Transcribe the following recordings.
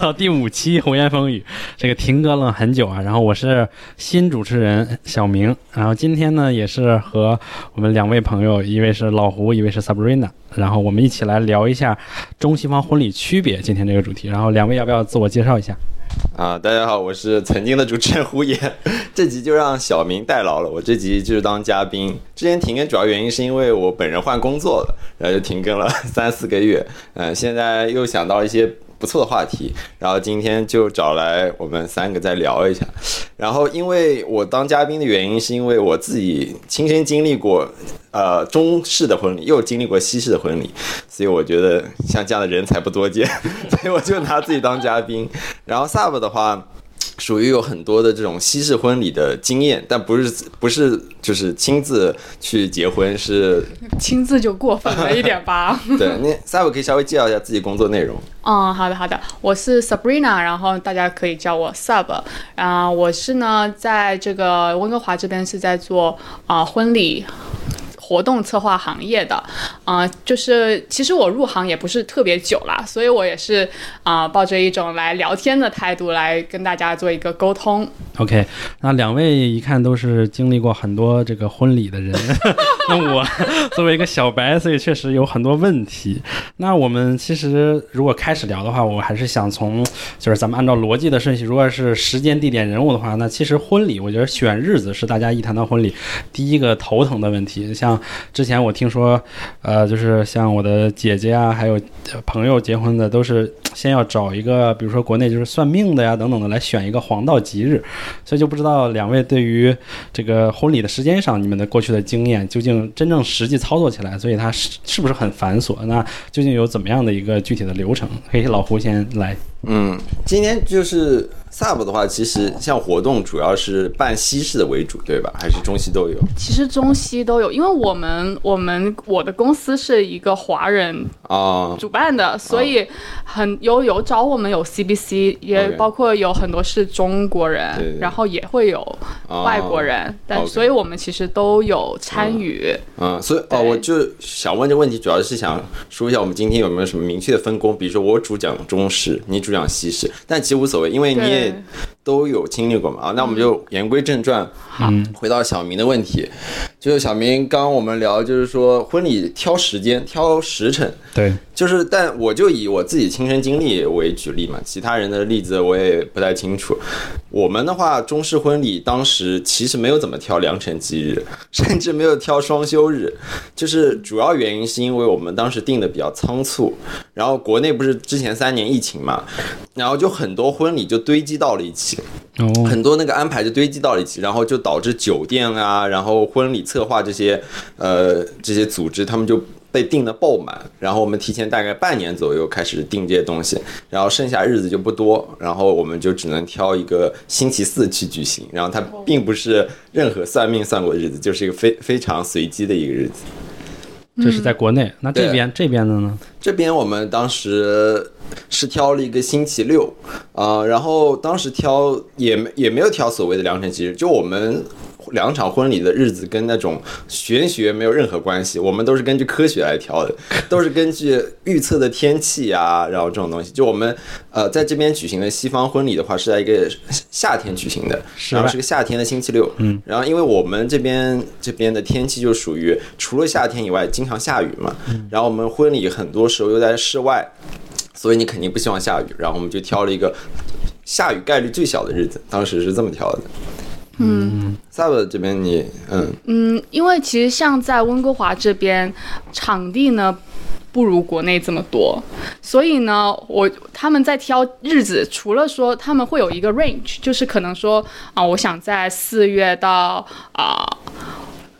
到第五期《红颜风雨》，这个停更了很久啊。然后我是新主持人小明，然后今天呢也是和我们两位朋友，一位是老胡，一位是 Sabrina，然后我们一起来聊一下中西方婚礼区别。今天这个主题，然后两位要不要自我介绍一下？啊，大家好，我是曾经的主持人胡言，这集就让小明代劳了，我这集就是当嘉宾。之前停更主要原因是因为我本人换工作了，然后就停更了 三四个月。嗯，现在又想到一些。不错的话题，然后今天就找来我们三个再聊一下。然后因为我当嘉宾的原因，是因为我自己亲身经历过，呃，中式的婚礼，又经历过西式的婚礼，所以我觉得像这样的人才不多见，所以我就拿自己当嘉宾。然后 Sub 的话。属于有很多的这种西式婚礼的经验，但不是不是就是亲自去结婚，是亲自就过分了一点吧？对，那 Sab 可以稍微介绍一下自己工作内容。嗯，好的好的，我是 Sabrina，然后大家可以叫我 Sab。啊，我是呢在这个温哥华这边是在做啊婚礼。活动策划行业的，啊，就是其实我入行也不是特别久了，所以我也是啊，抱着一种来聊天的态度来跟大家做一个沟通。OK，那两位一看都是经历过很多这个婚礼的人，那我作为一个小白，所以确实有很多问题。那我们其实如果开始聊的话，我还是想从就是咱们按照逻辑的顺序，如果是时间、地点、人物的话，那其实婚礼，我觉得选日子是大家一谈到婚礼第一个头疼的问题，像。之前我听说，呃，就是像我的姐姐啊，还有朋友结婚的，都是先要找一个，比如说国内就是算命的呀等等的来选一个黄道吉日，所以就不知道两位对于这个婚礼的时间上，你们的过去的经验，究竟真正实际操作起来，所以它是是不是很繁琐？那究竟有怎么样的一个具体的流程？可以老胡先来。嗯，今天就是。Sub 的话，其实像活动主要是办西式的为主，对吧？还是中西都有？其实中西都有，因为我们我们我的公司是一个华人啊主办的，所以很有有找我们有 CBC，也包括有很多是中国人，然后也会有外国人，但所以我们其实都有参与。嗯，所以哦，我就想问这个问题，主要是想说一下我们今天有没有什么明确的分工？比如说我主讲中式，你主数量稀释，但其实无所谓，因为你也。都有经历过嘛。啊，那我们就言归正传，嗯，回到小明的问题，就是小明刚刚我们聊，就是说婚礼挑时间、挑时辰，对，就是但我就以我自己亲身经历为举例嘛，其他人的例子我也不太清楚。我们的话，中式婚礼当时其实没有怎么挑良辰吉日，甚至没有挑双休日，就是主要原因是因为我们当时定的比较仓促，然后国内不是之前三年疫情嘛，然后就很多婚礼就堆积到了一起。很多那个安排就堆积到了一起，然后就导致酒店啊，然后婚礼策划这些，呃，这些组织他们就被订的爆满，然后我们提前大概半年左右开始订这些东西，然后剩下日子就不多，然后我们就只能挑一个星期四去举行，然后它并不是任何算命算过的日子，就是一个非非常随机的一个日子。这是在国内，那这边这边的呢？这边我们当时是挑了一个星期六，啊，然后当时挑也没也没有挑所谓的良辰吉日，就我们。两场婚礼的日子跟那种玄学没有任何关系，我们都是根据科学来挑的，都是根据预测的天气啊，然后这种东西。就我们呃在这边举行的西方婚礼的话，是在一个夏天举行的，然后是个夏天的星期六。嗯，然后因为我们这边这边的天气就属于除了夏天以外经常下雨嘛，然后我们婚礼很多时候又在室外，所以你肯定不希望下雨，然后我们就挑了一个下雨概率最小的日子，当时是这么挑的。嗯，萨博这边你嗯嗯，因为其实像在温哥华这边，场地呢不如国内这么多，所以呢，我他们在挑日子，除了说他们会有一个 range，就是可能说啊，我想在四月到啊。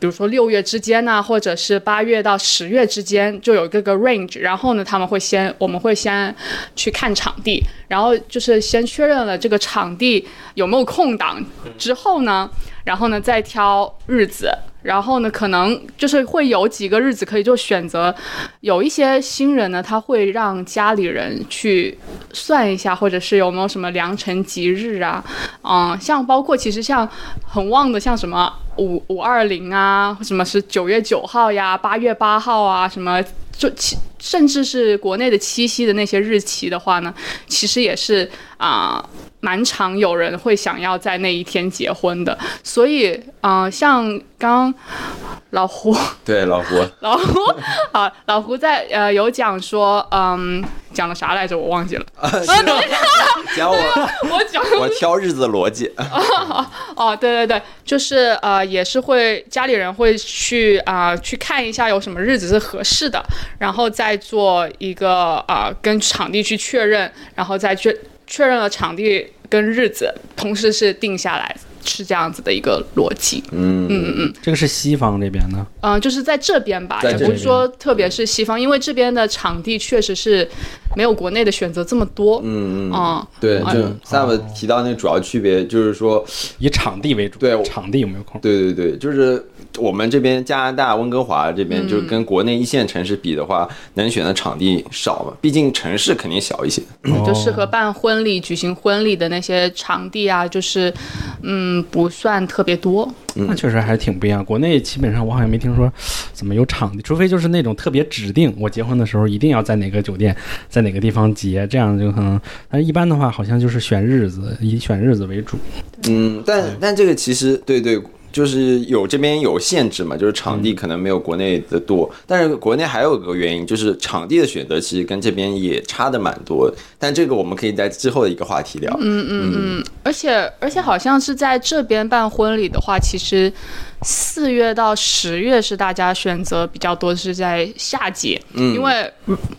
比如说六月之间呢，或者是八月到十月之间，就有一个个 range。然后呢，他们会先，我们会先去看场地，然后就是先确认了这个场地有没有空档之后呢，然后呢再挑日子。然后呢，可能就是会有几个日子可以就选择。有一些新人呢，他会让家里人去算一下，或者是有没有什么良辰吉日啊，嗯，像包括其实像很旺的，像什么五五二零啊，什么是九月九号呀，八月八号啊，什么。就七甚至是国内的七夕的那些日期的话呢，其实也是啊。蛮常有人会想要在那一天结婚的，所以啊、呃像刚老胡 对，老胡，老胡 啊，老胡在呃有讲说，嗯，讲了啥来着？我忘记了。讲我 我讲我挑日子的逻辑，哦，对对对，就是呃，也是会家里人会去啊、去看一下有什么日子是合适的，然后再做一个啊、跟场地去确认，然后再确确认了场地跟日子，同时是定下来，是这样子的一个逻辑。嗯嗯嗯，这个是西方这边的，嗯、就是在这边吧，也不是说特别是西方，因为这边的场地确实是没有国内的选择这么多。嗯嗯啊对，哎就 Sam 提到那主要区别就是说，以场地为主。对场地有没有空？对对对，就是我们这边加拿大温哥华这边，就是跟国内一线城市比的话，能选的场地少嘛，毕竟城市肯定小一些。就适合办婚礼、举行婚礼的那些场地啊，就是嗯不算特别多。那确实还挺不一样。国内基本上我好像没听说怎么有场地，除非就是那种特别指定，我结婚的时候一定要在哪个酒店，在哪个地方结，这样就可能。但是一般的话，好像就是选日子，以选日子为主。嗯，但但这个其实对对。就是有这边有限制嘛，就是场地可能没有国内的多，但是国内还有个原因，就是场地的选择其实跟这边也差的蛮多。但这个我们可以在之后的一个话题聊。嗯嗯嗯而且而且好像是在这边办婚礼的话，其实四月到十月是大家选择比较多，是在夏季，因为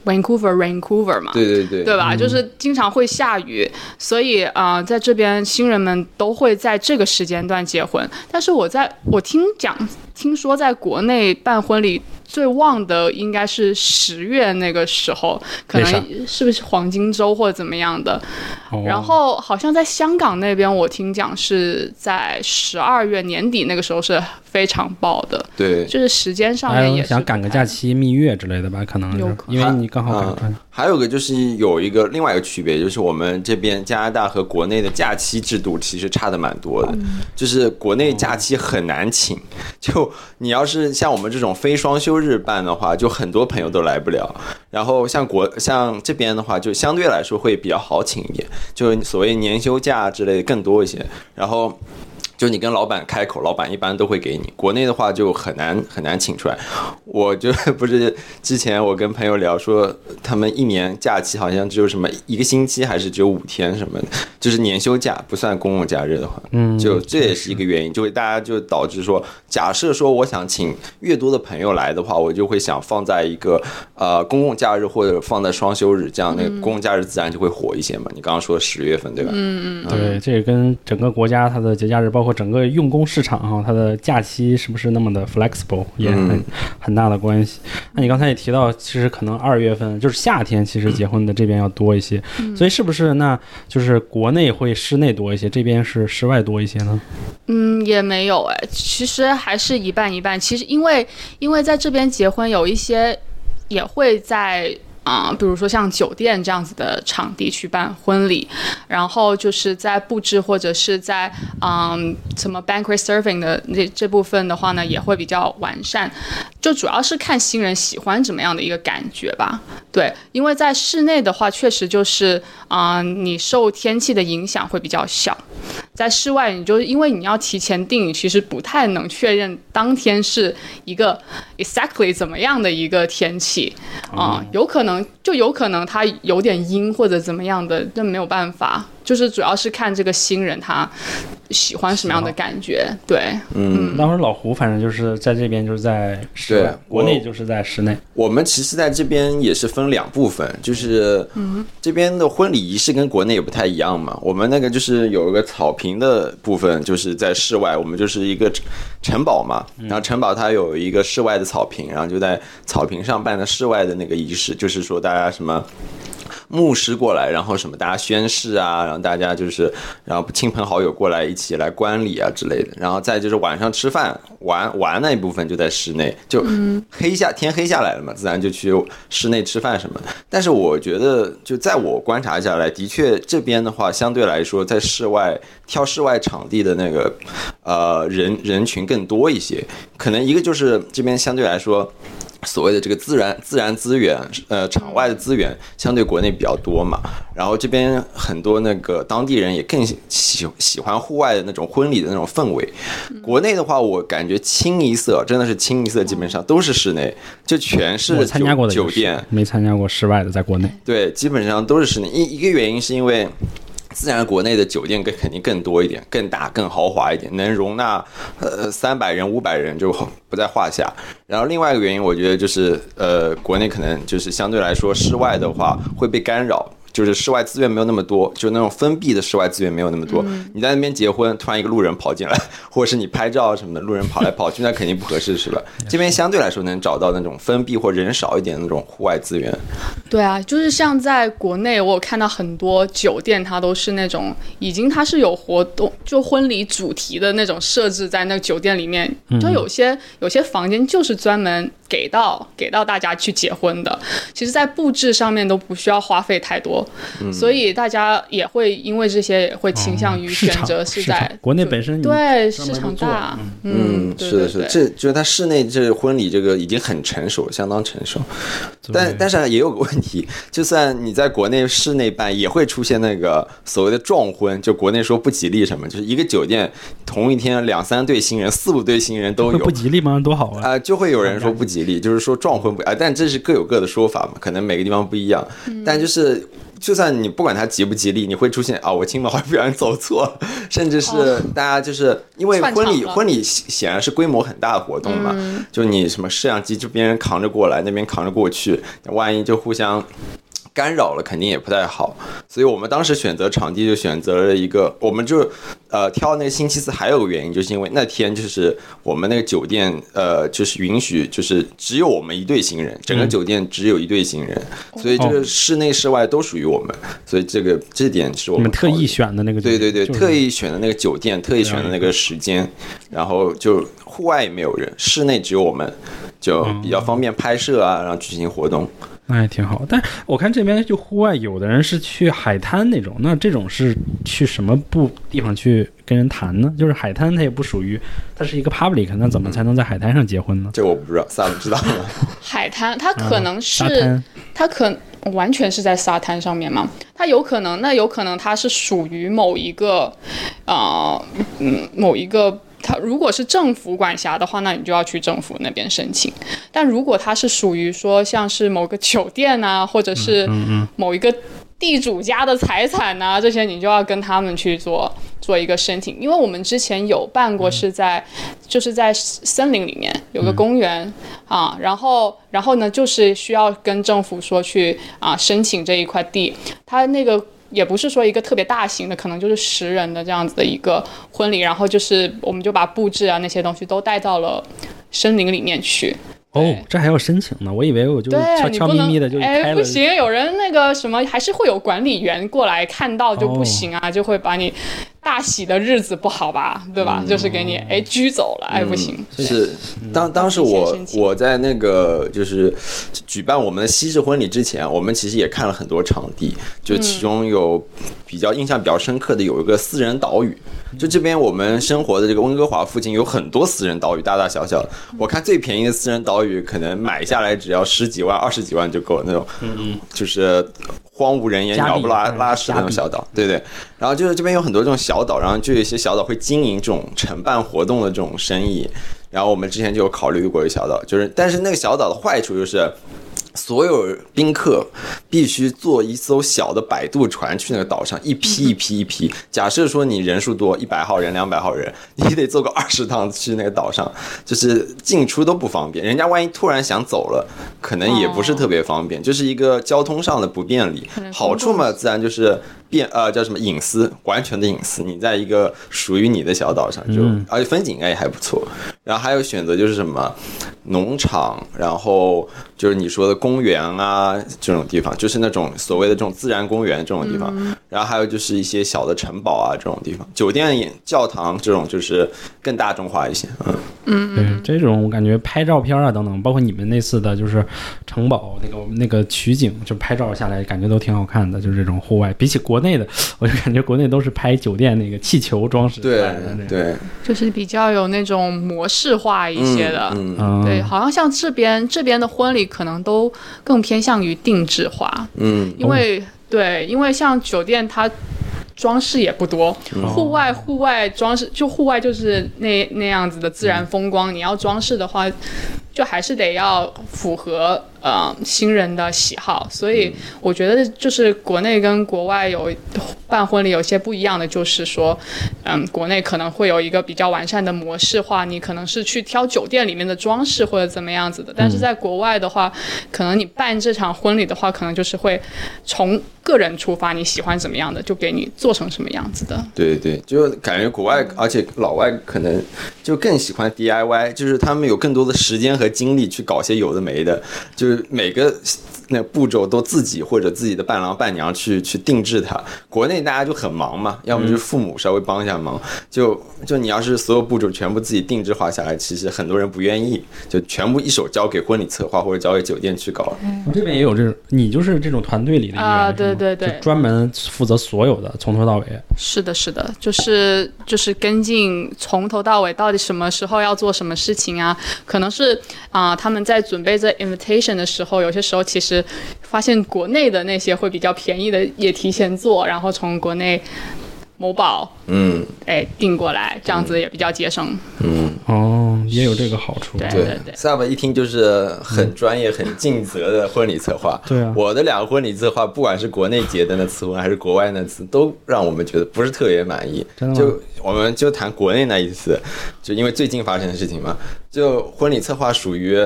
Vancouver Vancouver 嘛，对对对，对吧？就是经常会下雨，所以啊、呃在这边新人们都会在这个时间段结婚。但是我在我听讲，听说在国内办婚礼最旺的应该是十月那个时候，可能是不是黄金周或者怎么样的？哦、然后好像在香港那边，我听讲是在十二月年底那个时候是非常爆的，对，就是时间上面也是想赶个假期蜜月之类的吧，可能是有可因为你刚好赶啊。上。还有个就是有一个另外一个区别，就是我们这边加拿大和国内的假期制度其实差的蛮多的。就是国内假期很难请，就你要是像我们这种非双休日办的话，就很多朋友都来不了。然后像国像这边的话，就相对来说会比较好请一点，就所谓年休假之类的更多一些。然后。就你跟老板开口，老板一般都会给你。国内的话就很难很难请出来。我就不是之前我跟朋友聊说，他们一年假期好像只有什么一个星期，还是只有五天什么的，就是年休假不算公共假日的话，嗯，就这也是一个原因，就会大家就导致说，假设说我想请越多的朋友来的话，我就会想放在一个呃公共假日或者放在双休日，这样那个公共假日自然就会火一些嘛。你刚刚说十月份对吧？嗯嗯对，这也跟整个国家它的节假日，包括整个用工市场哈、它的假期是不是那么的 flexible 也很、嗯很大的关系。那你刚才也提到，其实可能二月份就是夏天，其实结婚的这边要多一些，所以是不是那就是国内会室内多一些，这边是室外多一些呢？嗯，也没有哎，其实还是一半一半。其实因为因为在这边结婚，有一些也会在。啊、比如说像酒店这样子的场地去办婚礼，然后就是在布置或者是在嗯什么 banquet serving 的这这部分的话呢，也会比较完善。就主要是看新人喜欢怎么样的一个感觉吧。对，因为在室内的话，确实就是啊、你受天气的影响会比较小。在室外，你就因为你要提前定，你其实不太能确认当天是一个 exactly 怎么样的一个天气啊、有可能就有可能他有点阴或者怎么样的，这没有办法。就是主要是看这个新人他喜欢什么样的感觉，对，嗯，当时老胡反正就是在这边就是在国内就是在室内。我们其实在这边也是分两部分，就是这边的婚礼仪式跟国内也不太一样嘛。我们那个就是有一个草坪的部分，就是在室外，我们就是一个城城堡嘛，然后城堡它有一个室外的草坪，然后就在草坪上办的室外的那个仪式，就是说大家什么。牧师过来，然后什么大家宣誓啊，然后大家就是，然后亲朋好友过来一起来观礼啊之类的，然后再就是晚上吃饭玩玩那一部分就在室内，就黑下天黑下来了嘛，自然就去室内吃饭什么的。但是我觉得，就在我观察下来，的确这边的话，相对来说在室外挑室外场地的那个呃人人群更多一些，可能一个就是这边相对来说。所谓的这个自然自然资源，呃，场外的资源相对国内比较多嘛，然后这边很多那个当地人也更喜喜喜欢户外的那种婚礼的那种氛围。国内的话，我感觉清一色，真的是清一色，基本上都是室内，就全是我参加过的酒酒店，没参加过室外的，在国内。对，基本上都是室内。一一个原因是因为。自然，国内的酒店更肯定更多一点，更大、更豪华一点，能容纳呃三百人、五百人就不在话下。然后另外一个原因，我觉得就是呃，国内可能就是相对来说，室外的话会被干扰。就是室外资源没有那么多，就那种封闭的室外资源没有那么多。你在那边结婚，突然一个路人跑进来，或者是你拍照什么的，路人跑来跑去，那肯定不合适，是吧？这边相对来说能找到那种封闭或人少一点的那种户外资源。对啊，就是像在国内，我有看到很多酒店，它都是那种已经它是有活动，就婚礼主题的那种设置在那个酒店里面，就有些有些房间就是专门。给到给到大家去结婚的，其实，在布置上面都不需要花费太多，所以大家也会因为这些会倾向于选择是在国内本身对市场大，嗯，是的，是的，这就是它室内这婚礼这个已经很成熟，相当成熟，但但是也有个问题，就算你在国内室内办，也会出现那个所谓的撞婚，就国内说不吉利什么，就是一个酒店同一天两三对新人、四五对新人都有，不吉利吗？多好啊！啊，就会有人说不吉利。就是说撞婚不啊，但这是各有各的说法嘛，可能每个地方不一样。但就是，就算你不管它吉不吉利，你会出现啊，我亲朋好友不小心走错，甚至是大家就是因为婚礼，婚礼显然是规模很大的活动嘛，就你什么摄像机这边扛着过来，那边扛着过去，万一就互相。干扰了肯定也不太好，所以我们当时选择场地就选择了一个，我们就呃挑那个星期四，还有个原因就是因为那天就是我们那个酒店呃就是允许就是只有我们一对新人，整个酒店只有一对新人，所以这个室内室外都属于我们，所以这个这点是我们特意选的那个对对对，特意选的那个酒店，特意选的那个时间，然后就户外也没有人，室内只有我们，就比较方便拍摄啊，然后举行活动。那也挺好，但我看这边就户外，有的人是去海滩那种，那这种是去什么不地方去跟人谈呢？就是海滩，它也不属于，它是一个 public，那怎么才能在海滩上结婚呢？这我不知道，萨姆知道吗？海滩，它可能是，它可完全是在沙滩上面嘛？它有可能，那有可能它是属于某一个，啊，嗯，某一个。它如果是政府管辖的话，那你就要去政府那边申请。但如果它是属于说像是某个酒店啊，或者是某一个地主家的财产呐，这些你就要跟他们去做做一个申请。因为我们之前有办过，是在就是在森林里面有个公园啊，然后然后呢就是需要跟政府说去啊申请这一块地，它那个。也不是说一个特别大型的，可能就是十人的这样子的一个婚礼，然后就是我们就把布置啊那些东西都带到了森林里面去。哦，这还要申请呢？我以为我就悄悄咪咪的就开了。哎，不行，有人那个什么，还是会有管理员过来看到就不行啊，就会把你大喜的日子不好吧，对吧？就是给你哎拘走了，哎不行。是当当时我我在那个就是举办我们的西式婚礼之前，我们其实也看了很多场地，就其中有比较印象比较深刻的有一个私人岛屿。就这边我们生活的这个温哥华附近有很多私人岛屿，大大小小的。我看最便宜的私人岛屿可能买下来只要十几万、二十几万就够了那种，嗯就是荒无人烟、鸟不拉拉屎那种小岛。对对。然后就是这边有很多这种小岛，然后就有一些小岛会经营这种承办活动的这种生意。然后我们之前就有考虑过一个小岛，就是但是那个小岛的坏处就是。所有宾客必须坐一艘小的摆渡船去那个岛上，一批一批一批。假设说你人数多，一百号人、两百号人，你得坐个二十趟去那个岛上，就是进出都不方便。人家万一突然想走了，可能也不是特别方便，就是一个交通上的不便利。好处嘛，自然就是。变呃叫什么隐私，完全的隐私。你在一个属于你的小岛上，就而且风景应该也还不错。然后还有选择就是什么农场，然后就是你说的公园啊这种地方，就是那种所谓的这种自然公园这种地方。然后还有就是一些小的城堡啊这种地方，酒店、教堂这种就是更大众化一些。嗯嗯嗯，这种我感觉拍照片啊等等，包括你们那次的就是城堡那个那个取景，就拍照下来感觉都挺好看的，就是这种户外，比起国。内的，我就感觉国内都是拍酒店那个气球装饰对。对，就是比较有那种模式化一些的。嗯嗯。嗯，对，好像像这边这边的婚礼可能都更偏向于定制化，嗯。因为、对，因为像酒店它装饰也不多，户外户外装饰就户外就是那那样子的自然风光，你要装饰的话，就还是得要符合呃新人的喜好，所以我觉得就是国内跟国外有办婚礼有些不一样的，就是说，嗯，国内可能会有一个比较完善的模式化，你可能是去挑酒店里面的装饰或者怎么样子的，但是在国外的话，可能你办这场婚礼的话，可能就是会从个人出发，你喜欢怎么样的就给你做成什么样子的。对对，就感觉国外，而且老外可能就更喜欢 DIY，就是他们有更多的时间和精力去搞些有的没的，就是每个那步骤都自己或者自己的伴郎伴娘去去定制它。国内大家就很忙嘛，要么就是父母稍微帮一下忙，就就你要是所有步骤全部自己定制化下来，其实很多人不愿意，就全部一手交给婚礼策划或者交给酒店去搞。我这边也有这种，你就是这种团队里的啊对对对就专门负责所有的，从头到尾。是的，是的，就是就是跟进从头到尾，到底什么时候要做什么事情啊？可能是啊、他们在准备这 invitation 的时候，有些时候其实发现国内的那些会比较便宜的也提前做，然后从国内某宝嗯哎订过来，这样子也比较节省。嗯，哦，也有这个好处。对对对 Sub 一听就是很专业、很尽责的婚礼策划。对啊我的两个婚礼策划，不管是国内结的那次婚，还是国外那次，都让我们觉得不是特别满意。真的吗就我们就谈国内那一次，就因为最近发生的事情嘛，就婚礼策划属于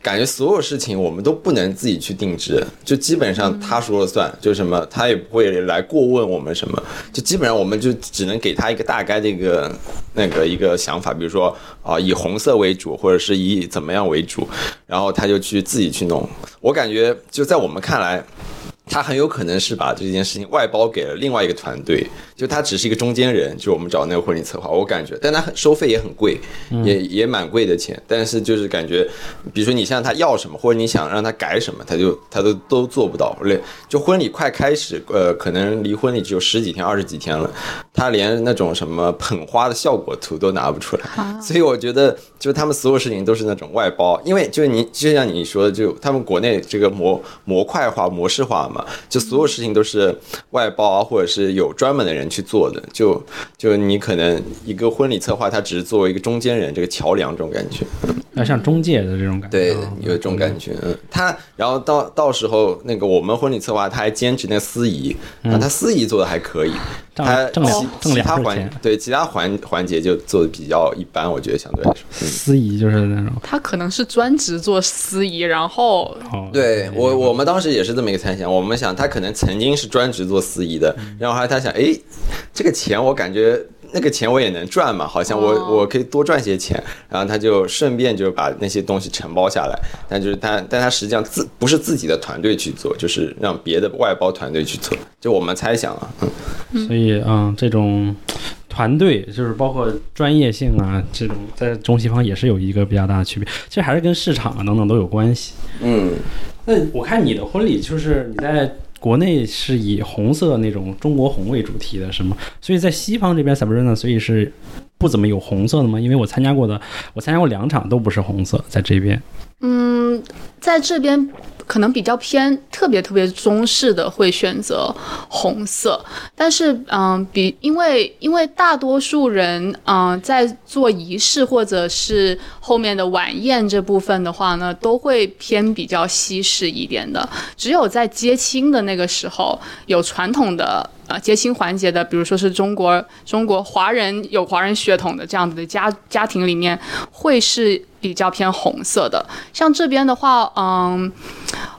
感觉所有事情我们都不能自己去定制，就基本上他说了算，就什么他也不会来过问我们什么，就基本上我们就只能给给他一个大概的一个那个一个想法，比如说啊、以红色为主，或者是以怎么样为主，然后他就去自己去弄。我感觉就在我们看来。他很有可能是把这件事情外包给了另外一个团队，就他只是一个中间人，就我们找那个婚礼策划，我感觉，但他很收费也很贵，也也蛮贵的钱，但是就是感觉，比如说你向他要什么，或者你想让他改什么，他就他都都做不到。连，就婚礼快开始，呃，可能离婚礼只有十几天、二十几天了，他连那种什么捧花的效果图都拿不出来，所以我觉得，就是他们所有事情都是那种外包，因为就是你就像你说的，就他们国内这个模模块化、模式化嘛，就所有事情都是外包啊，或者是有专门的人去做的，就就你可能一个婚礼策划，他只是作为一个中间人，这个桥梁这种感觉。要像中介的这种感觉。对啊，有这种感觉。嗯，他然后到到时候那个我们婚礼策划他还兼职那司仪，那他司仪做的还可以，挣他挣两其挣其他环两份钱对其他环环节就做的比较一般，我觉得相对来说。嗯司仪就是那种。他可能是专职做司仪，然后哦，对我，我们当时也是这么一个猜想。我们想，他可能曾经是专职做司仪的，然后后来他想，哎，这个钱我感觉那个钱我也能赚嘛，好像我、哦我可以多赚些钱。然后他就顺便就把那些东西承包下来，但就是他，但他实际上自不是自己的团队去做，就是让别的外包团队去做。就我们猜想啊，嗯，所以嗯，这种团队就是包括专业性啊，这种在中西方也是有一个比较大的区别。其实还是跟市场啊等等都有关系。嗯，那我看你的婚礼就是你在国内是以红色那种中国红为主题的，是吗？所以在西方这边 Sabrina 所以是不怎么有红色的吗？因为我参加过的，我参加过两场都不是红色，在这边。嗯，在这边可能比较偏特别特别中式的会选择红色，但是嗯，比因为因为大多数人嗯在做仪式或者是后面的晚宴这部分的话呢，都会偏比较西式一点的，只有在接亲的那个时候有传统的。呃，接亲环节的，比如说是中国中国华人有华人血统的这样子的家家庭里面，会是比较偏红色的。像这边的话，嗯，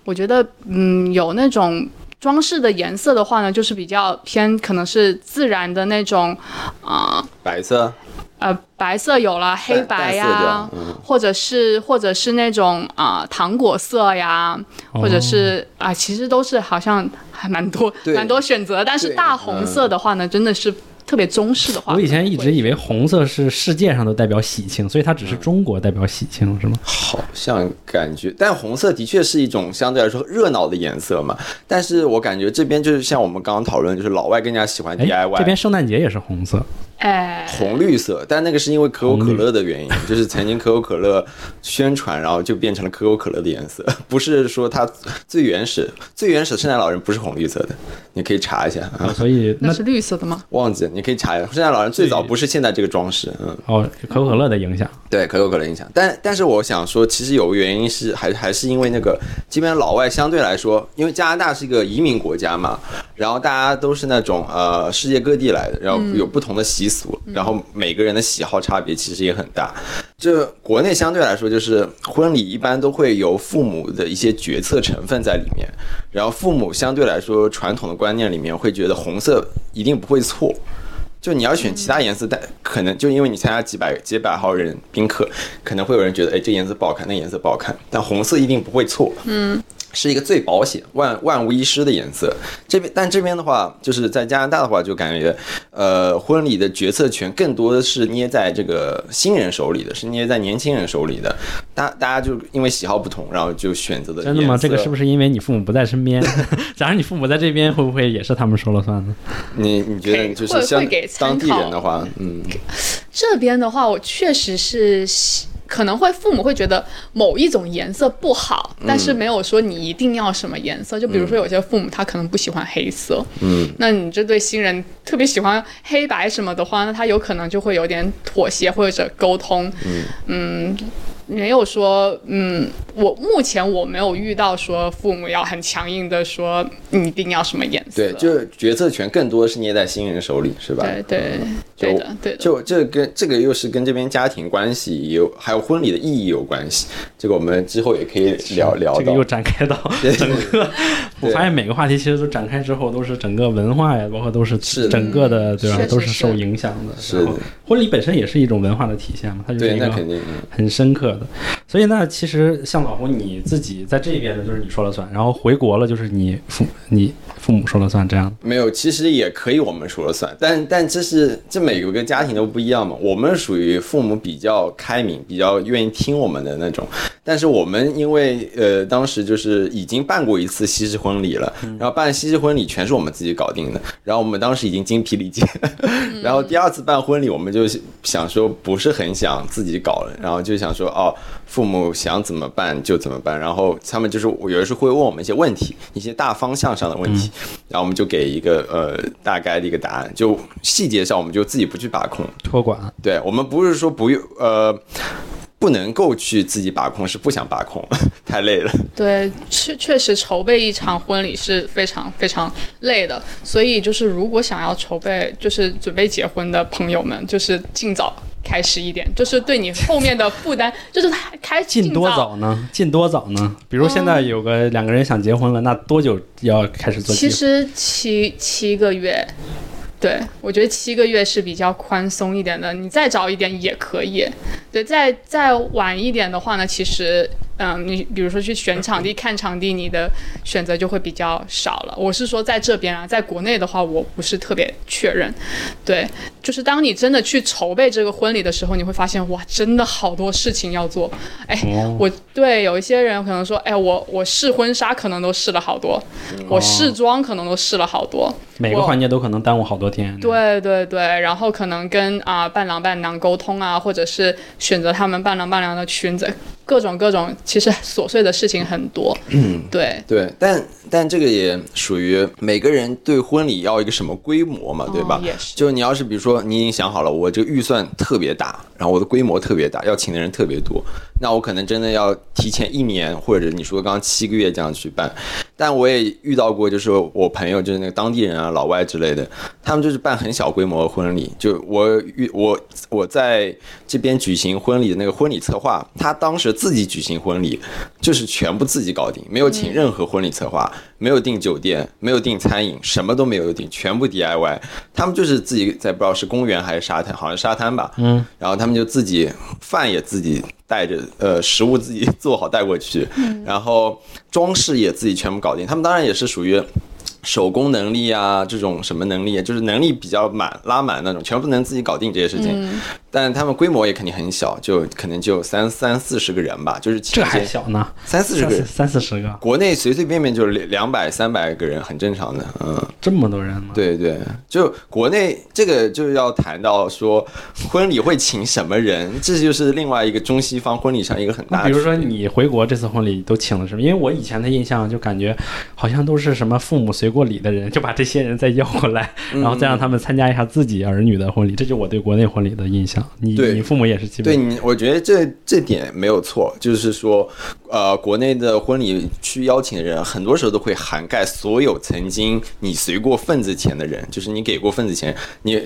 我觉得嗯有那种装饰的颜色的话呢，就是比较偏可能是自然的那种，啊、白色，呃白色有了，黑白呀、或者是或者是那种啊、糖果色呀，或者是啊、其实都是好像还蛮多蛮多选择，但是大红色的话呢，真的是。特特别中式的话，我以前一直以为红色是世界上都代表喜庆，所以它只是中国代表喜庆，是吗？好像感觉，但红色的确是一种相对来说热闹的颜色嘛。但是我感觉这边就是像我们刚刚讨论，就是老外更加喜欢哎，DIY，这边圣诞节也是红色，哎，红绿色，但那个是因为可口可乐的原因，就是曾经可口可乐宣传，然后就变成了可口可乐的颜色，不是说它最原始最原始的圣诞老人不是红绿色的，你可以查一下啊，所以那那是绿色的吗？忘记了你可以查一下，圣诞老人最早不是现在这个装饰，嗯，哦，可口可乐的影响，对可口可乐影响，但但是我想说，其实有个原因是还还是因为那个这边老外相对来说，因为加拿大是一个移民国家嘛，然后大家都是那种呃世界各地来的，然后有不同的习俗，然后每个人的喜好差别其实也很大。这国内相对来说，就是婚礼一般都会有父母的一些决策成分在里面，然后父母相对来说传统的观念里面会觉得红色一定不会错。就你要选其他颜色，但可能就因为你参加几百几百号人宾客，可能会有人觉得，哎，这颜色不好看，那颜色不好看，但红色一定不会错。嗯。是一个最保险、万万无一失的颜色。这边，但这边的话，就是在加拿大的话，就感觉，呃，婚礼的决策权更多的是捏在这个新人手里的，是捏在年轻人手里的。大大家就因为喜好不同，然后就选择的真的吗？这个是不是因为你父母不在身边？假如你父母在这边，会不会也是他们说了算呢？你你觉得就是像当地人的话，嗯，这边的话，我确实是喜可能会父母会觉得某一种颜色不好，但是没有说你一定要什么颜色。就比如说有些父母他可能不喜欢黑色，嗯，那你这对新人特别喜欢黑白什么的话，那他有可能就会有点妥协或者沟通，嗯没有说，嗯，我目前我没有遇到说父母要很强硬的说你一定要什么颜色，对，就是决策权更多的是捏在新人手里，是吧？对对就对的对的，就这跟这个又是跟这边家庭关系有，还有婚礼的意义有关系。这个我们之后也可以聊聊到。这个又展开到 整个，我发现每个话题其实都展开之后，都是整个文化呀，包括都是是的整个的，对吧都是受影响的。是的婚礼本身也是一种文化的体现嘛，它就是对，一个那肯定。嗯很深刻的。所以那其实像老胡你自己在这边的，就是你说了算，然后回国了就是你父你父母说了算，这样。没有，其实也可以我们说了算，但但这是这每个家庭都不一样嘛。我们属于父母比较开明，比较愿意听我们的那种。但是我们因为呃当时就是已经办过一次西式婚礼了，然后办西式婚礼全是我们自己搞定的，然后我们当时已经精疲力尽，然后第二次办婚礼我们就想说不是很想自己搞了，然后就想说哦父母想怎么办就怎么办，然后他们就是有的时候会问我们一些问题，一些大方向上的问题，然后我们就给一个呃大概的一个答案，就细节上我们就自己不去把控，托管，对我们不是说不用呃。不能够去自己把控，是不想把控，太累了。对，确确实筹备一场婚礼是非常非常累的，所以就是如果想要筹备，就是准备结婚的朋友们，就是尽早开始一点，就是对你后面的负担，就是开进多早早呢？进多早呢？比如现在有个两个人想结婚了，那多久要开始做？其实七七个月，对我觉得七个月是比较宽松一点的，你再早一点也可以。对，再再晚一点的话呢，其实。嗯，你比如说去选场地、看场地，你的选择就会比较少了。我是说在这边啊，在国内的话，我不是特别确认。对，就是当你真的去筹备这个婚礼的时候，你会发现哇，真的好多事情要做。哎，哦我对有一些人可能说，哎，我我试婚纱可能都试了好多，我试妆可能都试了好多。每个环节都可能耽误好多天。对对对，然后可能跟啊、伴郎伴娘沟通啊，或者是选择他们伴郎伴娘的裙子，各种各种，其实琐碎的事情很多。嗯，对。对，但但这个也属于每个人对婚礼要一个什么规模嘛，对吧？哦也是就你要是比如说你已经想好了，我这个预算特别大，然后我的规模特别大，要请的人特别多，那我可能真的要提前一年或者你说刚刚七个月这样去办。但我也遇到过，就是我朋友就是那个当地人啊、老外之类的，他们就是办很小规模的婚礼。就我遇我我在这边举行婚礼的那个婚礼策划，他当时自己举行婚礼，就是全部自己搞定，没有请任何婚礼策划，没有订酒店，没有订餐饮，什么都没有订，全部 DIY。他们就是自己在不知道是公园还是沙滩，好像沙滩吧，嗯，然后他们就自己饭也自己带着，呃，食物自己做好带过去，然后装饰也自己全部搞定。他们当然也是属于。手工能力啊，这种什么能力，就是能力比较满拉满那种，全部能自己搞定这些事情。嗯但他们规模也肯定很小，就可能就三三四十个人吧，就是这还小呢，三四十个人。三四十个，国内随随便便就两两百三百个人，很正常的，嗯。这么多人吗？，对对，就国内这个就要谈到说，婚礼会请什么人，这就是另外一个中西方婚礼上一个很大的那比如说你回国这次婚礼都请了什么？因为我以前的印象就感觉好像都是什么父母随过礼的人，就把这些人再邀过来，嗯然后再让他们参加一下自己儿女的婚礼，这就我对国内婚礼的印象。你对你父母也是基本对你，我觉得这这点没有错，就是说，呃，国内的婚礼去邀请的人，很多时候都会涵盖所有曾经你随过份子钱的人，就是你给过份子钱，你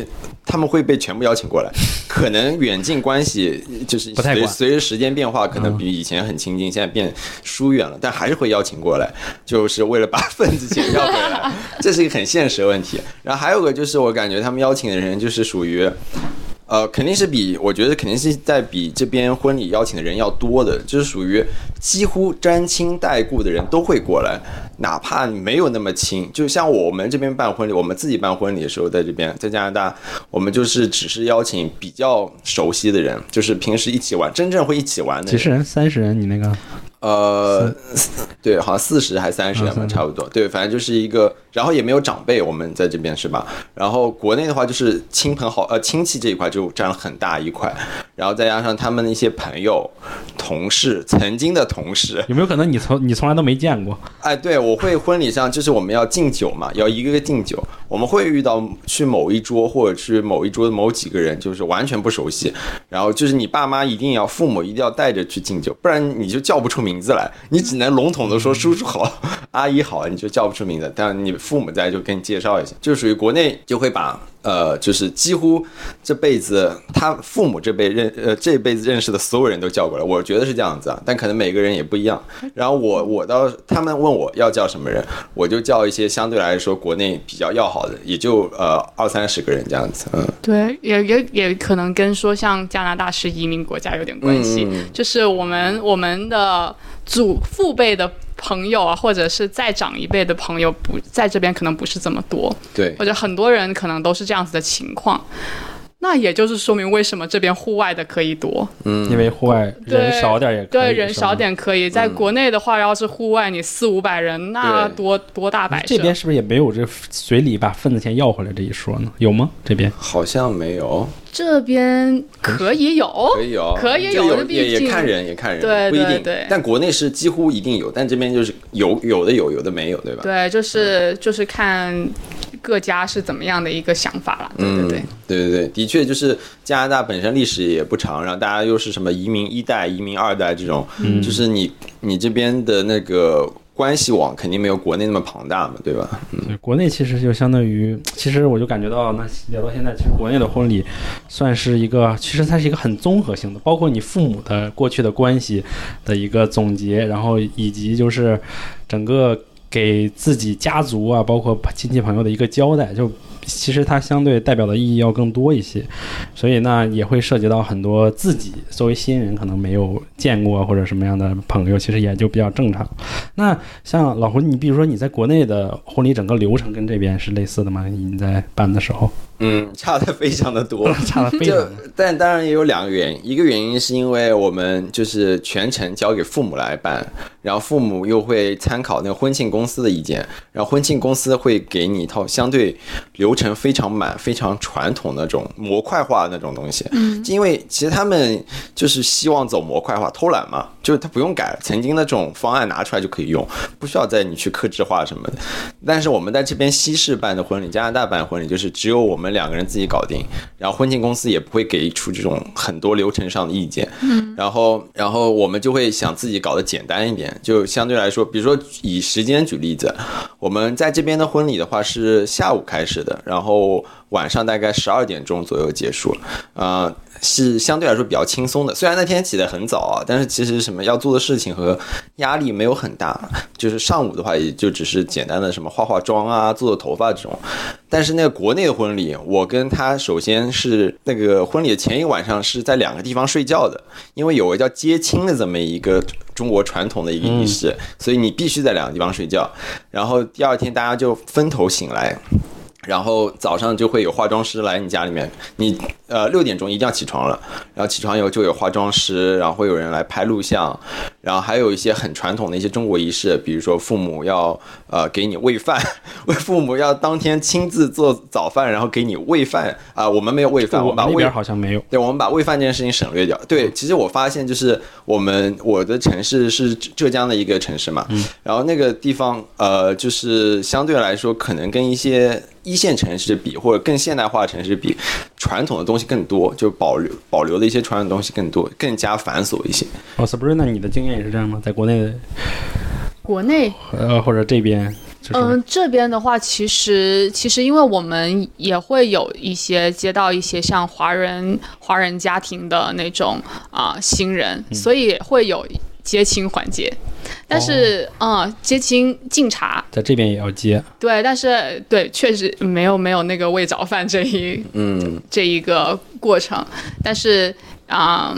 他们会被全部邀请过来。可能远近关系就是随随着时间变化，可能嗯比以前很亲近，现在变疏远了，但还是会邀请过来，就是为了把 份子钱要回来，这是一个很现实的问题。然后还有个就是，我感觉他们邀请的人就是属于。呃，肯定是比我觉得肯定是在比这边婚礼邀请的人要多的，就是属于几乎沾亲带故的人都会过来，哪怕你没有那么亲，就像我们这边办婚礼，我们自己办婚礼的时候，在这边在加拿大，我们就是只是邀请比较熟悉的人，就是平时一起玩，真正会一起玩的人，几十人、三十人，你那个呃，对，好像四十还三十人吧，嗯差不多。对，反正就是一个，然后也没有长辈，我们在这边是吧？然后国内的话就是亲朋好呃亲戚这一块就占了很大一块，然后再加上他们的一些朋友、同事、曾经的同事，有没有可能你从你从来都没见过？哎，对，我会婚礼上就是我们要敬酒嘛，要一个个敬酒。我们会遇到去某一桌或者去某一桌的某几个人，就是完全不熟悉，然后就是你爸妈一定要父母一定要带着去敬酒，不然你就叫不出名字来，你只能笼统的说叔叔好、阿姨好，你就叫不出名字。但你父母在就给你介绍一下，就属于国内就会把。呃，就是几乎这辈子他父母这辈认呃这辈子认识的所有人都叫过来，我觉得是这样子啊，但可能每个人也不一样。然后我我到他们问我要叫什么人，我就叫一些相对来说国内比较要好的，也就呃二三十个人这样子，嗯，对，也也也可能跟说像加拿大是移民国家有点关系，嗯就是我们我们的祖父辈的朋友啊，或者是再长一辈的朋友不在这边可能不是这么多，对或者很多人可能都是这样子的情况。那也就是说明为什么这边户外的可以多，嗯，因为户外人少点也可以，对人少。点可以。在国内的话，要是户外你四五百人，那多多大摆设。这边是不是也没有这随礼把份子钱要回来这一说呢？有吗？这边好像没有，这边可以有，可以有，可以有有的毕竟也也看人也看人，对不一定，对对但国内是几乎一定有，但这边就是有有的有，有的没有，对吧？对，就是就是看各家是怎么样的一个想法了。对对对嗯，对对对，的确就是加拿大本身历史也不长，然后大家又是什么移民一代、移民二代这种，嗯就是你你这边的那个关系网肯定没有国内那么庞大嘛，对吧？嗯，国内其实就相当于，其实我就感觉到，那聊到现在，其实国内的婚礼算是一个，其实它是一个很综合性的，包括你父母的过去的关系的一个总结，然后以及就是整个给自己家族啊，包括亲戚朋友的一个交代，就。其实它相对代表的意义要更多一些，所以那也会涉及到很多自己作为新人可能没有见过或者什么样的朋友，其实也就比较正常。那像老胡，你比如说你在国内的婚礼整个流程跟这边是类似的吗？你在办的时候嗯，差的非常的多。差的非常就但当然也有两个原因，一个原因是因为我们就是全程交给父母来办，然后父母又会参考那个婚庆公司的意见，然后婚庆公司会给你一套相对流程非常满、非常传统的那种模块化那种东西。嗯，因为其实他们就是希望走模块化，偷懒嘛，就是他不用改，曾经的这种方案拿出来就可以用，不需要再你去克制化什么的。但是我们在这边西式办的婚礼，加拿大办婚礼，就是只有我们两个人自己搞定，然后婚庆公司也不会给出这种很多流程上的意见。嗯，然后然后我们就会想自己搞得简单一点，就相对来说，比如说以时间举例子，我们在这边的婚礼的话是下午开始的，然后晚上大概十二点钟左右结束，呃，是相对来说比较轻松的。虽然那天起得很早啊，但是其实什么要做的事情和压力没有很大。就是上午的话，也就只是简单的什么化化妆啊、做做头发这种。但是那个国内的婚礼，我跟他首先是那个婚礼的前一晚上是在两个地方睡觉的，因为有个叫接亲的这么一个中国传统的一个仪式，所以你必须在两个地方睡觉。然后第二天大家就分头醒来。然后早上就会有化妆师来你家里面，你呃六点钟一定要起床了，然后起床以后就有化妆师，然后会有人来拍录像，然后还有一些很传统的一些中国仪式，比如说父母要呃给你喂饭，为父母要当天亲自做早饭，然后给你喂饭啊，我们没有喂饭，我们那们把喂边好像没有。对，我们把喂饭这件事情省略掉。对，其实我发现就是我们我的城市是浙江的一个城市嘛，然后那个地方呃，就是相对来说可能跟一些一线城市比，或者更现代化的城市比，传统的东西更多，就保留保留的一些传统东西更多，更加繁琐一些。哦，Sabrina，你的经验也是这样吗？在国内的国内。呃或者这边，就是、嗯，这边的话，其实其实因为我们也会有一些接到一些像华人华人家庭的那种啊、新人，所以会有接亲环节。但是，嗯，接亲敬茶，在这边也要接。对，但是对，确实没有没有那个喂早饭这一嗯，这一个过程，但是啊、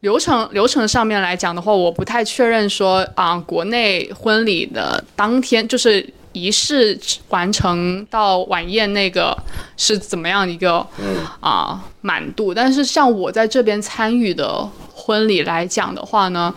流程流程上面来讲的话，我不太确认说啊、国内婚礼的当天就是仪式完成到晚宴那个是怎么样一个啊、满度，但是像我在这边参与的婚礼来讲的话呢，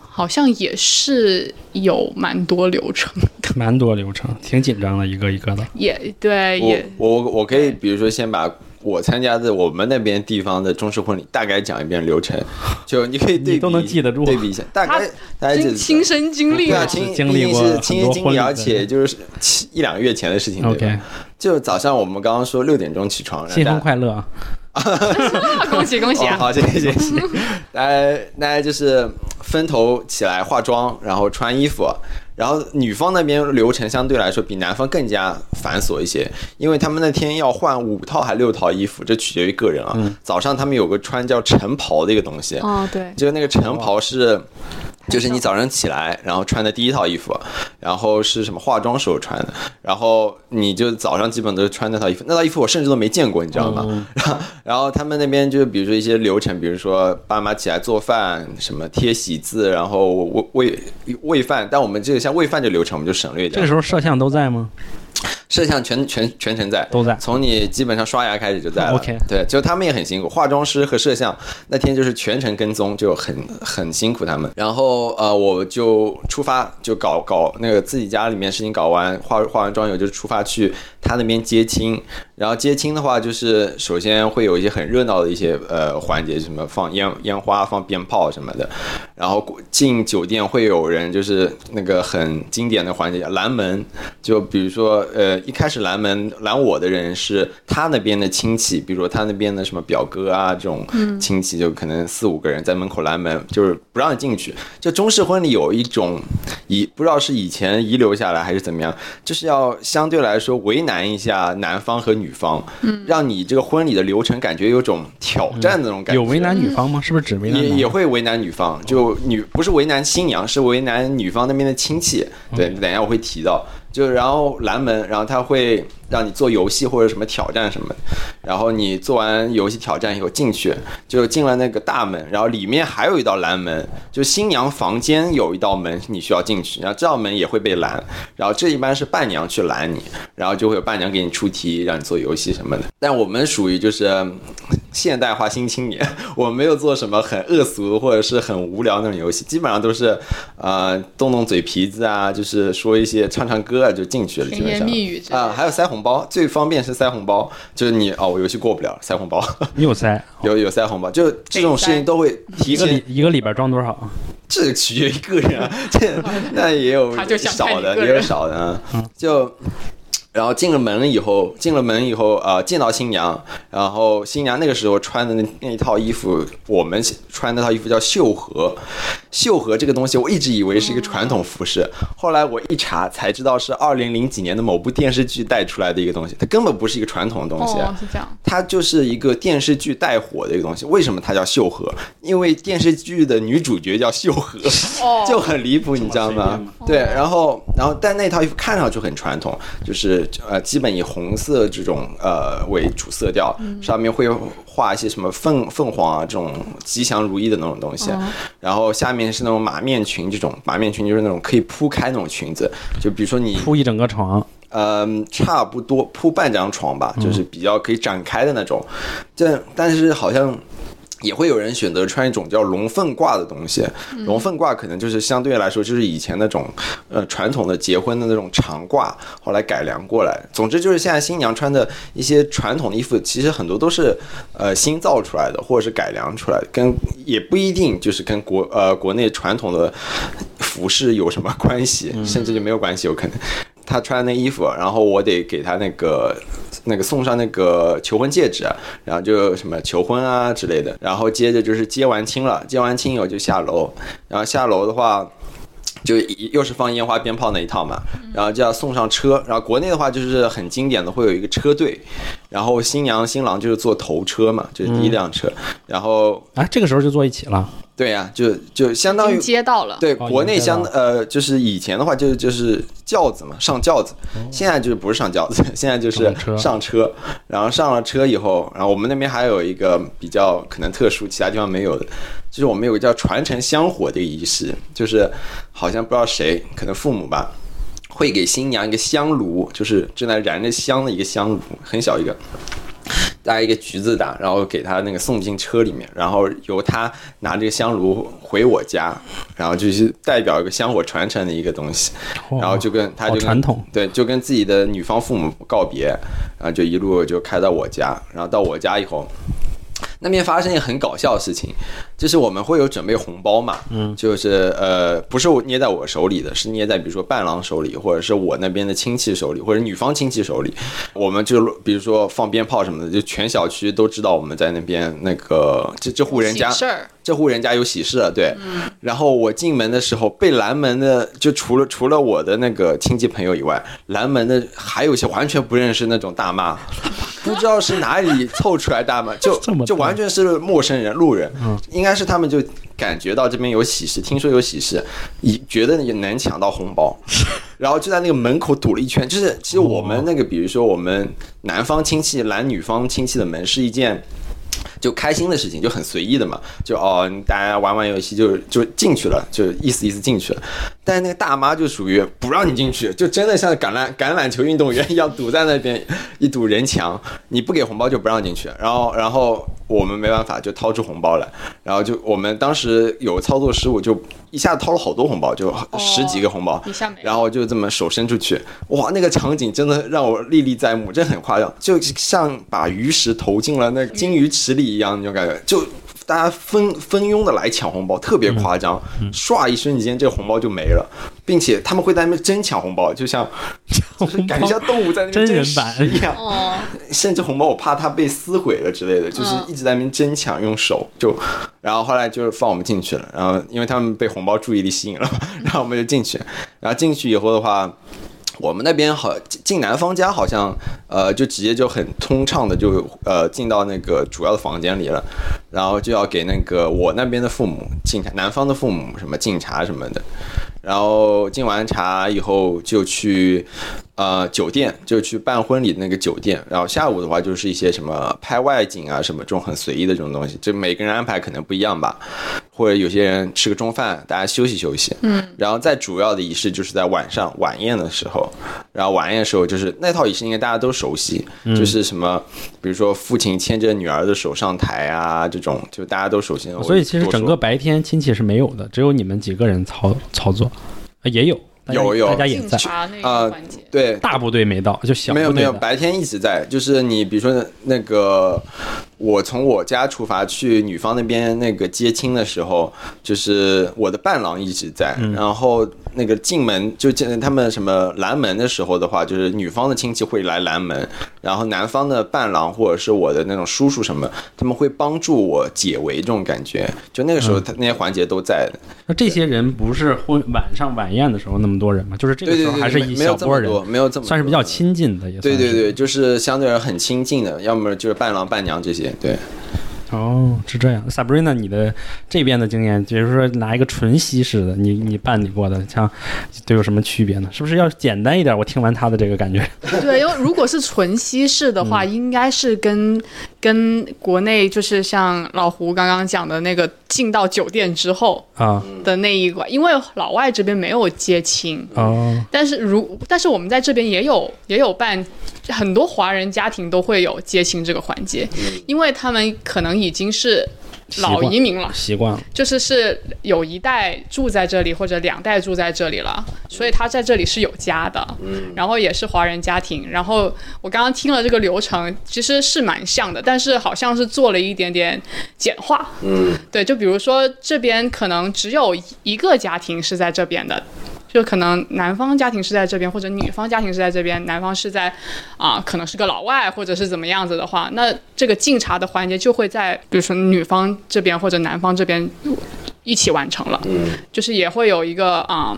好像也是有蛮多流程，蛮多流程，挺紧张的，一个一个的。也对，我也我我可以比如说先把。我参加的我们那边地方的中式婚礼，大概讲一遍流程，就你可以对比都能记得住对比一下，大概大概就亲亲身经历对啊，了。亲经历过亲身经历，而且就是七一两个月前的事情。OK，就早上我们刚刚说六点钟起床，新婚快乐啊！恭喜恭喜好，谢谢谢谢。大家大家就是分头起来化妆，然后穿衣服。然后女方那边流程相对来说比男方更加繁琐一些，因为他们那天要换五套还六套衣服，这取决于个人啊。早上他们有个穿叫晨袍的一个东西，哦，对，就是那个晨袍是，就是你早上起来，然后穿的第一套衣服，然后是什么化妆时候穿的，然后你就早上基本都是穿那套衣服，那套衣服我甚至都没见过，你知道吗？然后 然后他们那边就比如说一些流程，比如说爸妈起来做饭，什么贴喜字，然后喂喂喂饭，但我们这个像喂饭这流程我们就省略掉这个。时候摄像都在吗？摄像全全全程在，都在从你基本上刷牙开始就在了。OK 对，就他们也很辛苦，化妆师和摄像那天就是全程跟踪，就很很辛苦他们。然后呃，我就出发，就搞搞那个自己家里面事情搞完，化化完妆以后就出发去他那边接亲。然后接亲的话，就是首先会有一些很热闹的一些呃环节，什么放烟烟花、放鞭炮什么的。然后进酒店会有人就是那个很经典的环节拦门，就比如说呃一开始拦门拦我的人是他那边的亲戚，比如说他那边的什么表哥啊这种亲戚，就可能四五个人在门口拦门，就是不让你进去。就中式婚礼有一种遗不知道是以前遗留下来还是怎么样，就是要相对来说为难一下男方和女方，让你这个婚礼的流程感觉有种挑战的那种感觉。有为难女方吗？是不是只为难也也会为难女方，就女不是为难新娘，是为难女方那边的亲戚。对，等一下我会提到。就然后拦门，然后他会让你做游戏或者什么挑战什么，然后你做完游戏挑战以后进去，就进了那个大门，然后里面还有一道拦门，就新娘房间有一道门你需要进去，然后这道门也会被拦，然后这一般是伴娘去拦你，然后就会有伴娘给你出题，让你做游戏什么的。但我们属于就是现代化新青年，我没有做什么很恶俗或者是很无聊那种游戏，基本上都是呃动动嘴皮子啊，就是说一些唱唱歌啊就进去了，基甜言本上。蜜语啊，还有塞红包，最方便是塞红包，就是你哦我游戏过不了，塞红包。你有塞，有有塞红包，就这种事情都会提一个前一个里边装多少？这取决于个人啊，这那也有他就想少的，也有少的啊，就。然后进了门以后，进了门以后，呃，见到新娘，然后新娘那个时候穿的那那一套衣服，我们穿那套衣服叫绣荷，绣荷这个东西，我一直以为是一个传统服饰，后来我一查才知道是二零零几年的某部电视剧带出来的一个东西，它根本不是一个传统的东西。哦，是这样。它就是一个电视剧带火的一个东西。为什么它叫绣荷？因为电视剧的女主角叫绣荷，哦，就很离谱，你知道吗？对，然后然后但那套衣服看上去很传统，就是呃基本以红色这种呃为主色调，上面会画一些什么凤凤凰啊这种吉祥如意的那种东西，然后下面是那种马面裙，这种马面裙就是那种可以铺开那种裙子，就比如说你铺一整个床，嗯，差不多铺半张床吧，就是比较可以展开的那种。这但是好像也会有人选择穿一种叫龙凤褂的东西。龙凤褂可能就是相对来说就是以前那种呃传统的结婚的那种长褂，后来改良过来。总之就是现在新娘穿的一些传统的衣服，其实很多都是呃新造出来的，或者是改良出来的，跟也不一定就是跟国呃 国内传统的服饰有什么关系，甚至就没有关系，有可能。他穿那衣服，然后我得给他那个那个送上那个求婚戒指，然后就什么求婚啊之类的，然后接着就是接完亲了，接完亲以后就下楼，然后下楼的话。就又是放烟花鞭炮那一套嘛，然后就要送上车，然后国内的话就是很经典的会有一个车队，然后新娘新郎就是坐头车嘛，就是第一辆车，然后啊，这个时候就坐一起了。对呀、就就相当于接到了。对，哦国内相呃，就是以前的话就就是轿子嘛，上轿子，现在就是不是上轿子，现在就是上车，然后上了车以后，然后我们那边还有一个比较可能特殊，其他地方没有的，就是我们有个叫传承香火的仪式，就是好像不知道谁，可能父母吧。会给新娘一个香炉，就是正在燃着香的一个香炉，很小一个，大概一个橘子的，然后给他那个送进车里面，然后由他拿这个香炉回我家，然后就是代表一个香火传承的一个东西，然后就跟他就跟传统对，就跟自己的女方父母告别，然后就一路就开到我家，然后到我家以后。那边发生一个很搞笑的事情，就是我们会有准备红包嘛，嗯，就是呃，不是我捏在我手里的，是捏在比如说伴郎手里，或者是我那边的亲戚手里，或者女方亲戚手里。我们就比如说放鞭炮什么的，就全小区都知道我们在那边那个这这户人家喜事儿这户人家有喜事了，对。然后我进门的时候，被拦门的就除了除了我的那个亲戚朋友以外，拦门的还有一些完全不认识那种大妈，不知道是哪里凑出来大妈，就 这么多就完全是陌生人、路人，应该是他们就感觉到这边有喜事，听说有喜事，以觉得也能抢到红包，然后就在那个门口堵了一圈。就是其实我们那个，比如说我们男方亲戚拦女方亲戚的门是一件。就开心的事情，就很随意的嘛，就哦，大家玩玩游戏就就进去了，就意思意思进去了。但是那个大妈就属于不让你进去，就真的像橄榄橄榄球运动员一样堵在那边一堵人墙，你不给红包就不让进去。然后然后我们没办法就掏出红包来，然后就我们当时有操作失误，就一下子掏了好多红包，就十几个红包，然后就这么手伸出去，哇，那个场景真的让我历历在目，真的很夸张，就像把鱼食投进了那金鱼池里一样，那种感觉，就。大家蜂蜂拥的来抢红包，特别夸张，唰一瞬间这个红包就没了，并且他们会在那边争抢红包，就像就是感觉像动物在那边争 食真人版。一样，哦，甚至红包我怕它被撕毁了之类的，就是一直在那边争抢，用手就，然后后来就是放我们进去了，然后因为他们被红包注意力吸引了嘛，然后我们就进去，然后进去以后的话。我们那边好进男方家，好像呃就直接就很通畅的就呃进到那个主要的房间里了，然后就要给那个我那边的父母敬茶，男方的父母什么敬茶什么的，然后敬完茶以后就去呃酒店，就去办婚礼的那个酒店，然后下午的话就是一些什么拍外景啊什么这种很随意的这种东西，就每个人安排可能不一样吧，或者有些人吃个中饭，大家休息休息，嗯，然后再主要的仪式就是在晚上晚宴的时候，然后晚宴的时候就是那套仪式应该大家都熟悉，就是什么比如说父亲牵着女儿的手上台啊这种，就大家都熟悉。所以其实整个白天亲戚是没有的，只有你们几个人操操作，啊也有，有有。大家也在，啊对。大部队没到，就小没有没有，部队的白天一直在。就是你比如说那个，我从我家出发去女方那边那个接亲的时候，就是我的伴郎一直在，然后那个进门就进他们什么拦门的时候的话，就是女方的亲戚会来拦门，然后男方的伴郎或者是我的那种叔叔什么，他们会帮助我解围这种感觉。就那个时候，他那些环节都在的。那这些人不是婚晚上晚宴的时候那么多人吗？就是这个时候还是一小波人，没有这么算是比较亲近的，也对对对，就是相对而很亲近的，要么就是伴郎伴娘这些。对，哦，是这样。Sabrina，你的这边的经验，比如说拿一个纯西式的，你你办理过的，像都有什么区别呢？是不是要简单一点？我听完他的这个感觉，对，因为如果是纯西式的话，应该是跟跟国内就是像老胡刚刚讲的那个进到酒店之后啊，的那一关，因为老外这边没有接亲，哦，但是如但是我们在这边也有也有办，很多华人家庭都会有接亲这个环节，因为他们可能已经是老移民了，习惯了，就是是有一代住在这里或者两代住在这里了，所以他在这里是有家的，嗯然后也是华人家庭。然后我刚刚听了这个流程，其实是蛮像的，但是好像是做了一点点简化。嗯，对，就比如说这边可能只有一个家庭是在这边的。就可能男方家庭是在这边，或者女方家庭是在这边，男方是在啊、可能是个老外，或者是怎么样子的话，那这个敬茶的环节就会在，比如说女方这边或者男方这边一起完成了，嗯，就是也会有一个啊、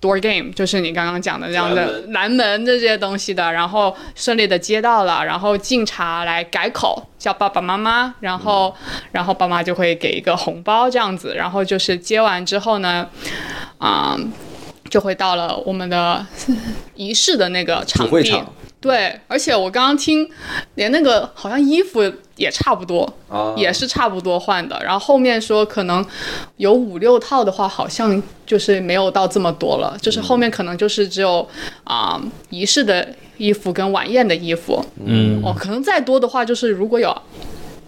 door game，就是你刚刚讲的这样的拦门这些东西的，然后顺利的接到了，然后敬茶来改口叫爸爸妈妈，然后、然后爸妈就会给一个红包这样子，然后就是接完之后呢，啊、就会到了我们的 仪式的那个场地。场对，而且我刚刚听，连那个好像衣服也差不多，啊也是差不多换的。然后后面说可能有五六套的话，好像就是没有到这么多了，就是后面可能就是只有啊、仪式的衣服跟晚宴的衣服。嗯，哦，可能再多的话，就是如果有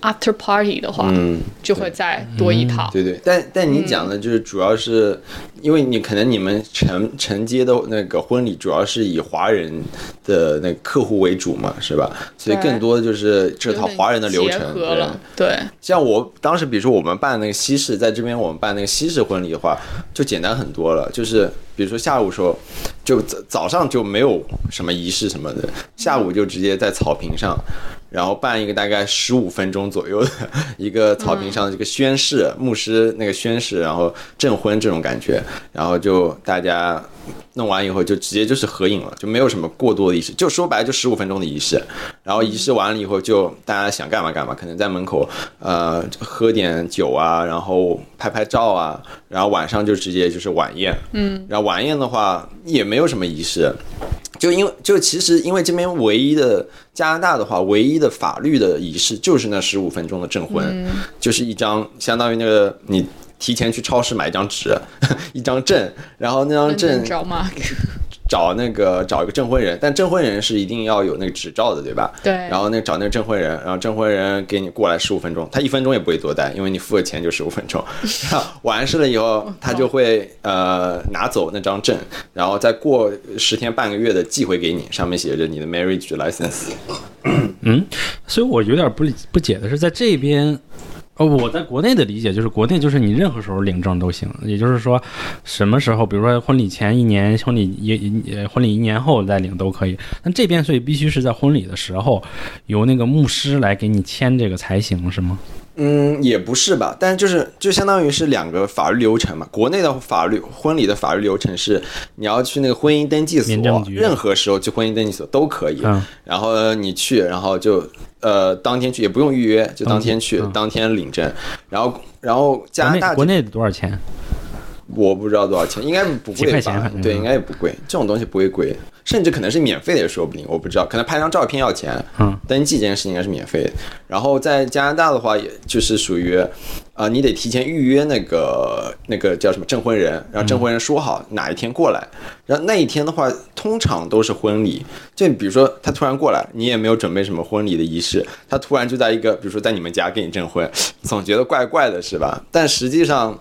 after party 的话，嗯，就会再多一套。对对，但但你讲的就是主要是，因为你可能你们承承接的那个婚礼主要是以华人的那个客户为主嘛，是吧？所以更多的就是这套华人的流结程。合了，对，像我当时，比如说我们办那个西式，在这边我们办那个西式婚礼的话，就简单很多了。就是比如说下午时候，就早早上就没有什么仪式什么的，下午就直接在草坪上，然后办一个大概十五分钟左右的一个草坪上的这个宣誓，牧师那个宣誓，然后证婚这种感觉，然后就大家弄完以后就直接就是合影了，就没有什么过多的仪式，就说白了就十五分钟的仪式，然后仪式完了以后就大家想干嘛？干嘛，可能在门口呃喝点酒啊，然后拍拍照啊，然后晚上就直接就是晚宴，嗯，然后晚宴的话也没有什么仪式。就因为就其实因为这边唯一的加拿大的话，唯一的法律的仪式就是那十五分钟的证婚，就是一张相当于那个你提前去超市买一张纸，一张证，然后那张证？找那个找一个证婚人，但证婚人是一定要有那个执照的，对吧？对然后那找那个证婚人，然后证婚人给你过来十五分钟，他一分钟也不会多待，因为你付了钱就十五分钟。然 后完事了以后，他就会呃拿走那张证，然后再过十天半个月的寄回给你，上面写着你的 marriage license。嗯，所以我有点不理不解的是，在这边，哦，我在国内的理解就是，国内就是你任何时候领证都行，也就是说，什么时候，比如说婚礼前一年、婚礼一一呃婚礼一年后再领都可以。但这边所以必须是在婚礼的时候，由那个牧师来给你签这个才行，是吗？嗯，也不是吧，但就是就相当于是两个法律流程嘛。国内的法律婚礼的法律流程是你要去那个婚姻登记所任何时候去婚姻登记所都可以。嗯然后你去，然后就呃当天去，也不用预约，就当天去，嗯当天领证。然后然后加拿大国内多少钱？我不知道多少钱，应该不贵吧？对，应该也不贵，这种东西不会贵，甚至可能是免费的也说不定，我不知道，可能拍张照片要钱。嗯，登记这件事情应该是免费的。然后在加拿大的话，也就是属于，呃，你得提前预约那个那个叫什么证婚人，然后证婚人说好哪一天过来，然后那一天的话，通常都是婚礼。就比如说他突然过来，你也没有准备什么婚礼的仪式，他突然就在一个，比如说在你们家给你证婚，总觉得怪怪的是吧？但实际上。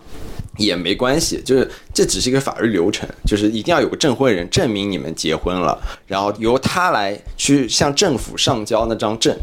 也没关系，就是这只是一个法律流程，就是一定要有个证婚人证明你们结婚了，然后由他来去向政府上交那张证，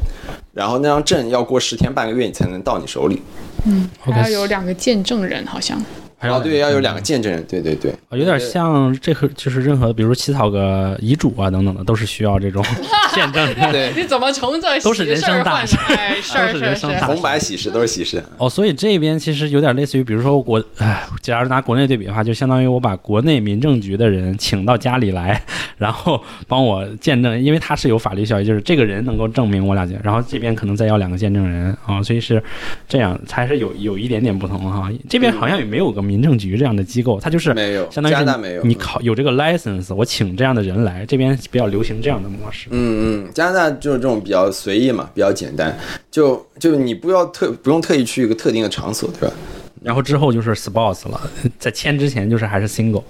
然后那张证要过十天半个月你才能到你手里。嗯还要有两个见证人，好像。还要哦，对，要有两个见证人，对对对，啊有点像这个，就是任何，比如说起草个遗嘱啊等等的，都是需要这种 见证人。对，你怎么从这都是人生大事都是人生大红白喜事都是喜事。哦，所以这边其实有点类似于，比如说我，哎，假如拿国内对比的话，就相当于我把国内民政局的人请到家里来，然后帮我见证，因为他是有法律效益，就是这个人能够证明我俩见，然后这边可能再要两个见证人啊、所以是这样，才是有有一点点不同哈。这边好像也没有个民政局这样的机构，它就是没有，相当于是加拿大没有。你考有这个 license，我请这样的人来，这边比较流行这样的模式。嗯嗯，加拿大就是这种比较随意嘛，比较简单，就就你不要特不用特意去一个特定的场所，对吧？然后之后就是 sports 了，在签之前就是还是 single，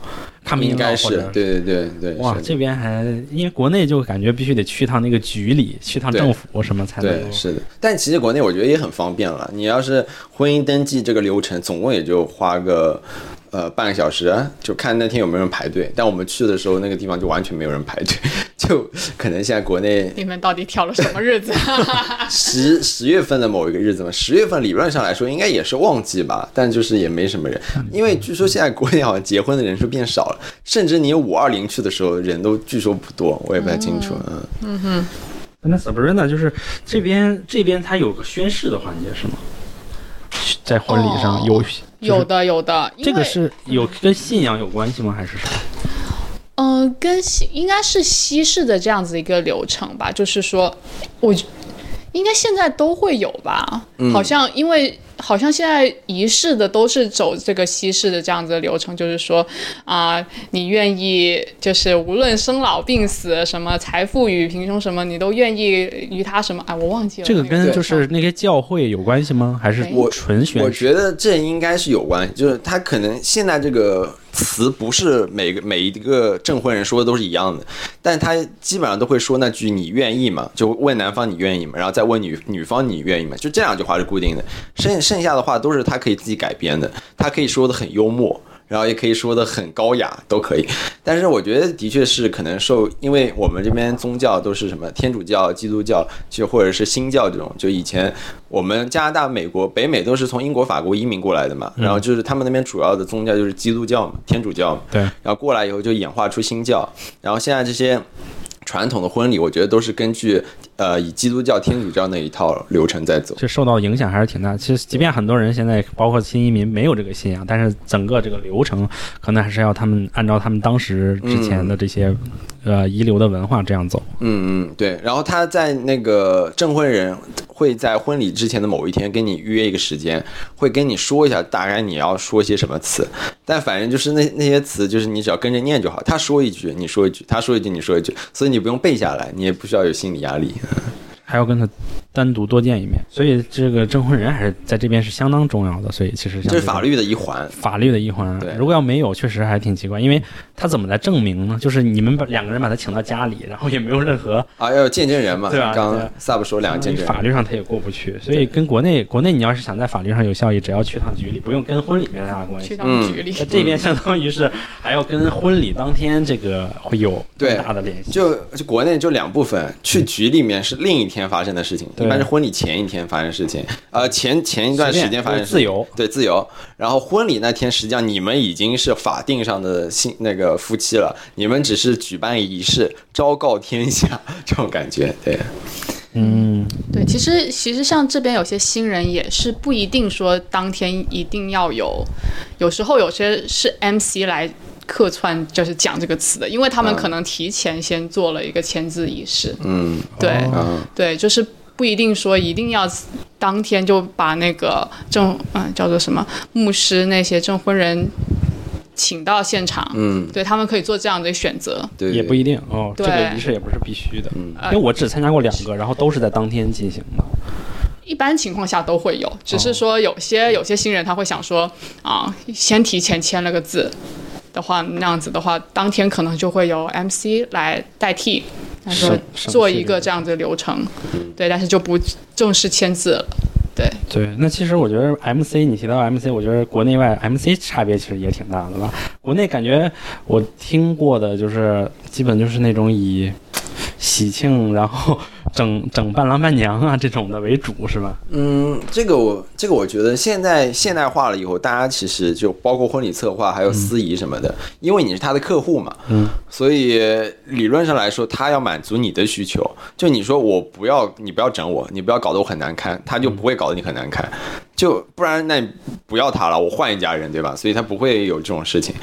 他们应该是，对对对对。哇，这边还因为国内就感觉必须得去趟那个局里，去趟政府什么才能。对是的，但其实国内我觉得也很方便了。你要是婚姻登记这个流程，总共也就花个呃半个小时，就看那天有没有人排队。但我们去的时候，那个地方就完全没有人排队，就可能现在国内你们到底挑了什么日子？十十月份的某一个日子嘛，十月份理论上来说应该也是旺季吧，但就是也没什么人，因为据说现在国内好像结婚的人数变少了，甚至你五二零去的时候人都据说不多，我也不太清楚。嗯，那 Sabrina 就是这边这边它有个宣誓的环节是吗？在婚礼上哦有有的有的，这个是有跟信仰有关系吗？还是啥？嗯、跟西应该是西式的这样子一个流程吧，就是说，我应该现在都会有吧，好像因为。好像现在仪式的都是走这个西式的这样子的流程，就是说啊、你愿意就是无论生老病死什么财富与贫穷什么，你都愿意与他什么？哎，我忘记了这个跟就是那些教会有关系吗？还是我纯宣誓？我觉得这应该是有关系，就是他可能现在这个词不是每个每一个证婚人说的都是一样的，但他基本上都会说那句“你愿意吗？”就问男方你愿意吗？然后再问女女方你愿意吗？就这两句话是固定的，剩剩下的话都是他可以自己改编的，他可以说的很幽默。然后也可以说的很高雅，都可以。但是我觉得的确是可能受，因为我们这边宗教都是什么天主教、基督教，就或者是新教这种。就以前我们加拿大、美国、北美都是从英国、法国移民过来的嘛，然后就是他们那边主要的宗教就是基督教嘛，天主教嘛。对，然后过来以后就演化出新教，然后现在这些传统的婚礼，我觉得都是根据呃以基督教、天主教那一套流程在走。这受到影响还是挺大。其实，即便很多人现在包括新移民没有这个信仰，但是整个这个流程可能还是要他们按照他们当时之前的这些、呃遗留的文化这样走。嗯嗯，对。然后他在那个证婚人会在婚礼之前的某一天跟你约一个时间，会跟你说一下大概你要说些什么词。但反正就是那那些词，就是你只要跟着念就好。他说一句，你说一句；他说一句，你说一句。所以你不用背下来，你也不需要有心理压力。还要跟他单独多见一面，所以这个证婚人还是在这边是相当重要的。所以其实这是法律的一环。法律的一环对。如果要没有，确实还挺奇怪，因为他怎么来证明呢？就是你们把两个人把他请到家里，然后也没有任何啊，要有见证人嘛？对吧刚对 Sub 说两个见证人。法律上他也过不去，所以跟国内国内你要是想在法律上有效益，只要去趟局里，不用跟婚礼没太大关系。去趟局里。在这边相当于是还要跟婚礼当天这个会有更大的联系。就就国内就两部分，去局里面是另一天发生的事情，一般是婚礼前一天发生事情，呃，前前一段时间发生事情自由，对自由。然后婚礼那天，实际上你们已经是法定上的新那个夫妻了，你们只是举办仪式，昭告天下这种感觉，对。嗯，对，其实其实像这边有些新人也是不一定说当天一定要有，有时候有些是 MC 来客串，就是讲这个词的，因为他们嗯可能提前先做了一个签字仪式。嗯对、嗯对，就是不一定说一定要当天就把那个证嗯叫做什么牧师那些证婚人请到现场。嗯，对他们可以做这样的选择。对，也不一定哦，这个仪式也不是必须的。嗯因为我只参加过两个，然后都是在当天进行的。一般情况下都会有，只是说有些有些新人他会想说啊，先提前签了个字的话，那样子的话，当天可能就会由 MC 来代替，他说做一个这样的流程，对，但是就不正式签字了，对。对，那其实我觉得 MC，你提到 MC，我觉得国内外 MC 差别其实也挺大的吧。国内感觉我听过的就是基本就是那种以喜庆，然后整整伴郎伴娘啊这种的为主是吧？嗯，这个我这个我觉得现在现代化了以后，大家其实就包括婚礼策划还有司仪什么的，因为你是他的客户嘛，嗯，所以理论上来说，他要满足你的需求。就你说我不要，你不要整我，你不要搞得我很难堪，他就不会搞得你很难堪。就不然那你不要他了，我换一家人，对吧？所以他不会有这种事情。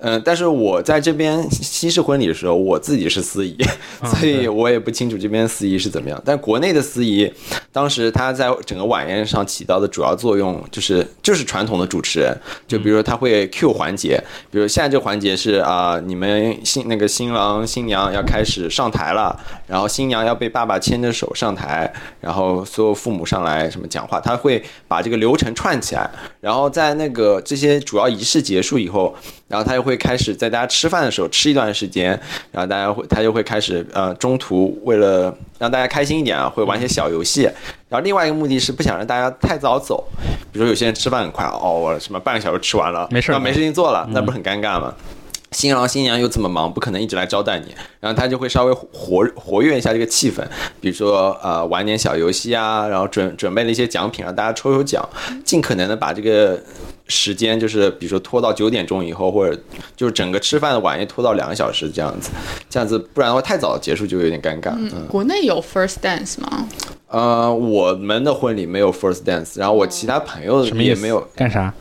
嗯、但是我在这边西式婚礼的时候，我自己是司仪，所以我也不清楚这边司仪是怎么样。但国内的司仪，当时他在整个晚宴上起到的主要作用，就是就是传统的主持人，就比如说他会 Q 环节，比如现在这个环节是啊、你们新那个新郎新娘要开始上台了，然后新娘要被爸爸牵着手上台，然后所有父母上来什么讲话，他会把这个流程串起来，然后在那个这些主要仪式结束以后，然后他就会开始在大家吃饭的时候吃一段时间，然后大家会他就会开始呃中途为了让大家开心一点啊，会玩一些小游戏，然后另外一个目的是不想让大家太早走，比如说有些人吃饭很快，哦，我什么半个小时吃完了，没事儿那没事情做了，那不是很尴尬吗？新郎新娘又这么忙，不可能一直来招待你，然后他就会稍微活活跃一下这个气氛，比如说呃玩点小游戏啊，然后准准备了一些奖品让大家抽抽奖，尽可能的把这个时间就是比如说拖到九点钟以后，或者就是整个吃饭的晚宴拖到两个小时这样子，这样子不然的话太早结束就有点尴尬。嗯，国内有 first dance 吗？呃，我们的婚礼没有 first dance，然后我其他朋友什么？也没有。干啥？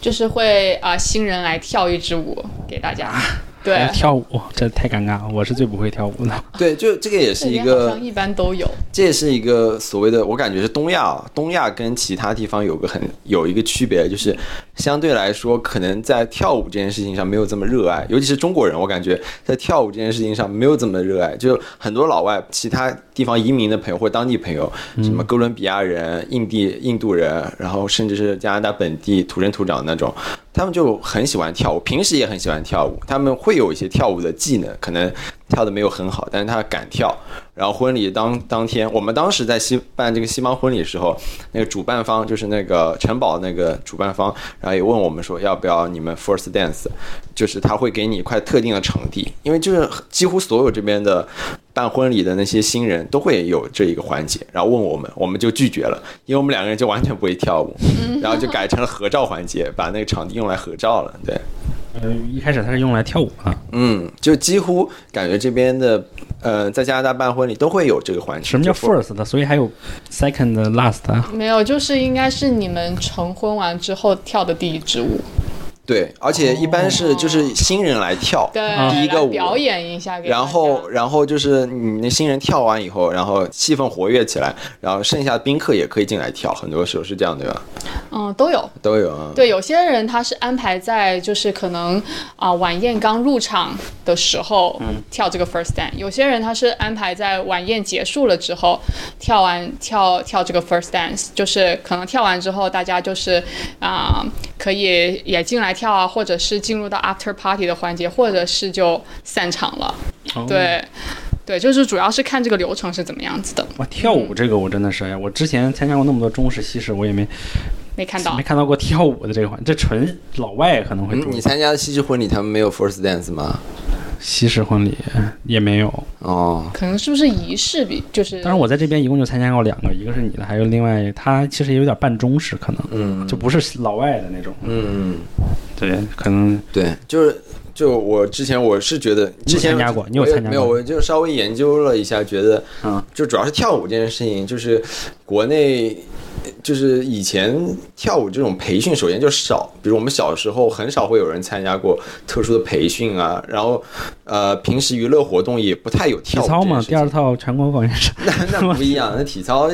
就是会啊、新人来跳一支舞给大家。对，跳舞，这太尴尬了。我是最不会跳舞的。对，就这个也是一个一般都有。这也是一个所谓的，我感觉是东亚啊，东亚跟其他地方有个很有一个区别，就是相对来说，可能在跳舞这件事情上没有这么热爱，尤其是中国人，我感觉在跳舞这件事情上没有这么热爱。就很多老外，其他地方移民的朋友或者当地朋友，什么哥伦比亚人、印地、印度人，然后甚至是加拿大本地土生土长那种，他们就很喜欢跳舞，平时也很喜欢跳舞，他们会有一些跳舞的技能，可能跳的没有很好，但是他敢跳。然后婚礼当当天，我们当时在西办这个西方婚礼的时候，那个主办方就是那个城堡那个主办方，然后也问我们说要不要你们 first dance，就是他会给你一块特定的场地，因为就是几乎所有这边的办婚礼的那些新人都会有这一个环节，然后问我们，我们就拒绝了，因为我们两个人就完全不会跳舞，然后就改成了合照环节，把那个场地用来合照了，对。呃，一开始它是用来跳舞的，嗯，就几乎感觉这边的，呃，在加拿大办婚礼都会有这个环节。什么叫 first 的？所以还有 second、last 啊。没有，就是应该是你们成婚完之后跳的第一支舞，对，而且一般是就是新人来跳，对，第一个舞。表演一下给。然后，然后就是你那新人跳完以后，然后气氛活跃起来，然后剩下的宾客也可以进来跳，很多时候是这样，对吧？嗯，都有。都有啊。对，有些人他是安排在就是可能啊、晚宴刚入场的时候、跳这个 first dance，有些人他是安排在晚宴结束了之后跳完跳跳这个 first dance，就是可能跳完之后大家就是啊、可以也进来跳啊，或者是进入到 after party 的环节，或者是就散场了。哦，对。对，就是主要是看这个流程是怎么样子的，哇，跳舞这个我真的是，我之前参加过那么多中式、西式，我也没没看到没。看到过跳舞的这个环，这纯老外可能会嗯，。你参加的西式婚礼，他们没有 first dance 吗？西式婚礼也没有。哦，可能是不是仪式比就是？当然，我在这边一共就参加过两个，一个是你的，还有另外他其实也有点半中式，可能嗯，就不是老外的那种。嗯，对，可能对，就是就我之前我是觉得之前参加过你有参加过我就稍微研究了一下，觉得嗯，就主要是跳舞这件事情，就是国内。就是以前跳舞这种培训，首先就少，比如我们小时候很少会有人参加过特殊的培训啊，然后呃，平时娱乐活动也不太有体跳舞操嘛，第二套全国广元生。那那不一样，那体操，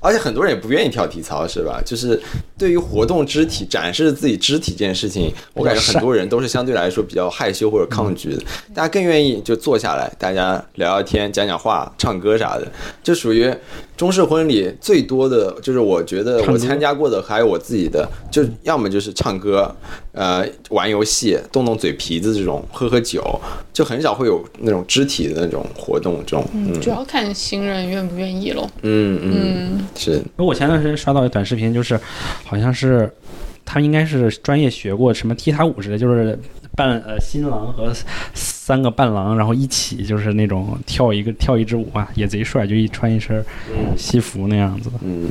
而且很多人也不愿意跳体操，是吧？就是对于活动肢体、展示自己肢体这件事情，我感觉很多人都是相对来说比较害羞或者抗拒的，大家更愿意就坐下来，大家聊聊天、讲讲话、唱歌啥的，就属于中式婚礼最多的就是我觉得我参加过的，还有我自己的，就要么就是唱歌，呃，玩游戏、动动嘴皮子这种，喝喝酒，就很少会有那种肢体的那种活动，这种，嗯。主要看新人愿不愿意喽。嗯嗯，嗯，是，我前段时间刷到一短视频，就是好像是他应该是专业学过什么踢踏舞之类，就是伴呃新郎和三个伴郎，然后一起就是那种跳一个跳一支舞啊，也贼帅，就一穿一身西服那样子的。嗯，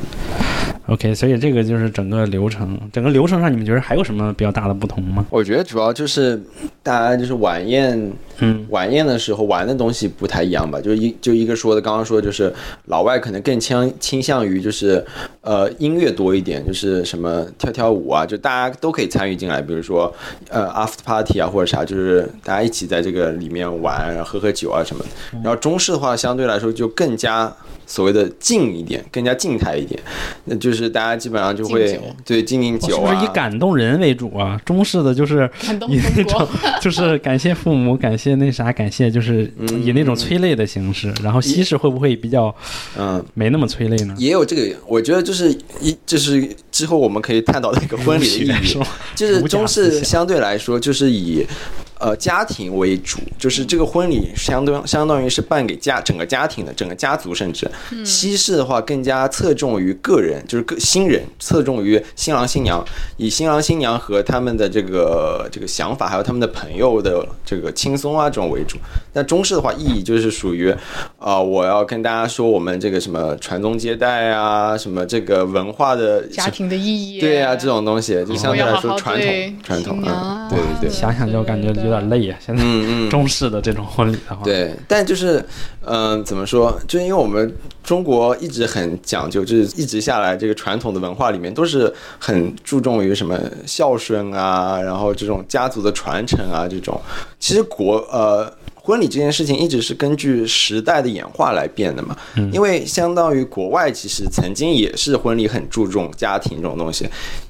OK，所以这个就是整个流程，整个流程上你们觉得还有什么比较大的不同吗？我觉得主要就是大家就是晚宴，嗯，晚宴的时候玩的东西不太一样吧。就一就一个说的，刚刚说就是老外可能更倾倾向于就是呃音乐多一点，就是什么跳跳舞啊，就大家都可以参与进来，比如说呃 after party 啊或者啥，就是大家一起在这个里面玩，然后喝喝酒啊什么的。然后中式的话相对来说就更加。所谓的静一点，更加静态一点，那就是大家基本上就会对敬敬酒啊，是不是以感动人为主啊？中式的就是以那种，就是感谢父母，感谢那啥，感谢就是以那种催泪的形式。然后西式会不会比较嗯，没那么催泪呢？也有这个，我觉得就是一，就是之后我们可以探讨的一个婚礼的意义，就是中式相对来说就是以呃家庭为主，就是这个婚礼相当相当于是办给家整个家庭的，整个家族甚至。西式的话更加侧重于个人，就是个新人，侧重于新郎新娘，以新郎新娘和他们的这个这个想法，还有他们的朋友的这个轻松啊这种为主。但中式的话，意义就是属于，啊，我要跟大家说我们这个什么传宗接代啊，什么这个文化的家庭的意义。对啊，这种东西就相对来说传统传统嗯，啊对对对。想想就感觉有点累啊！现在嗯嗯，中式的这种婚礼的话，，对，但就是，嗯、怎么说？就因为我们中国一直很讲究，就是一直下来这个传统的文化里面都是很注重于什么孝顺啊，然后这种家族的传承啊，这种。其实国呃。婚礼这件事情一直是根据时代的演化来变的嘛，因为相当于国外其实曾经也是婚礼很注重家庭这种东西，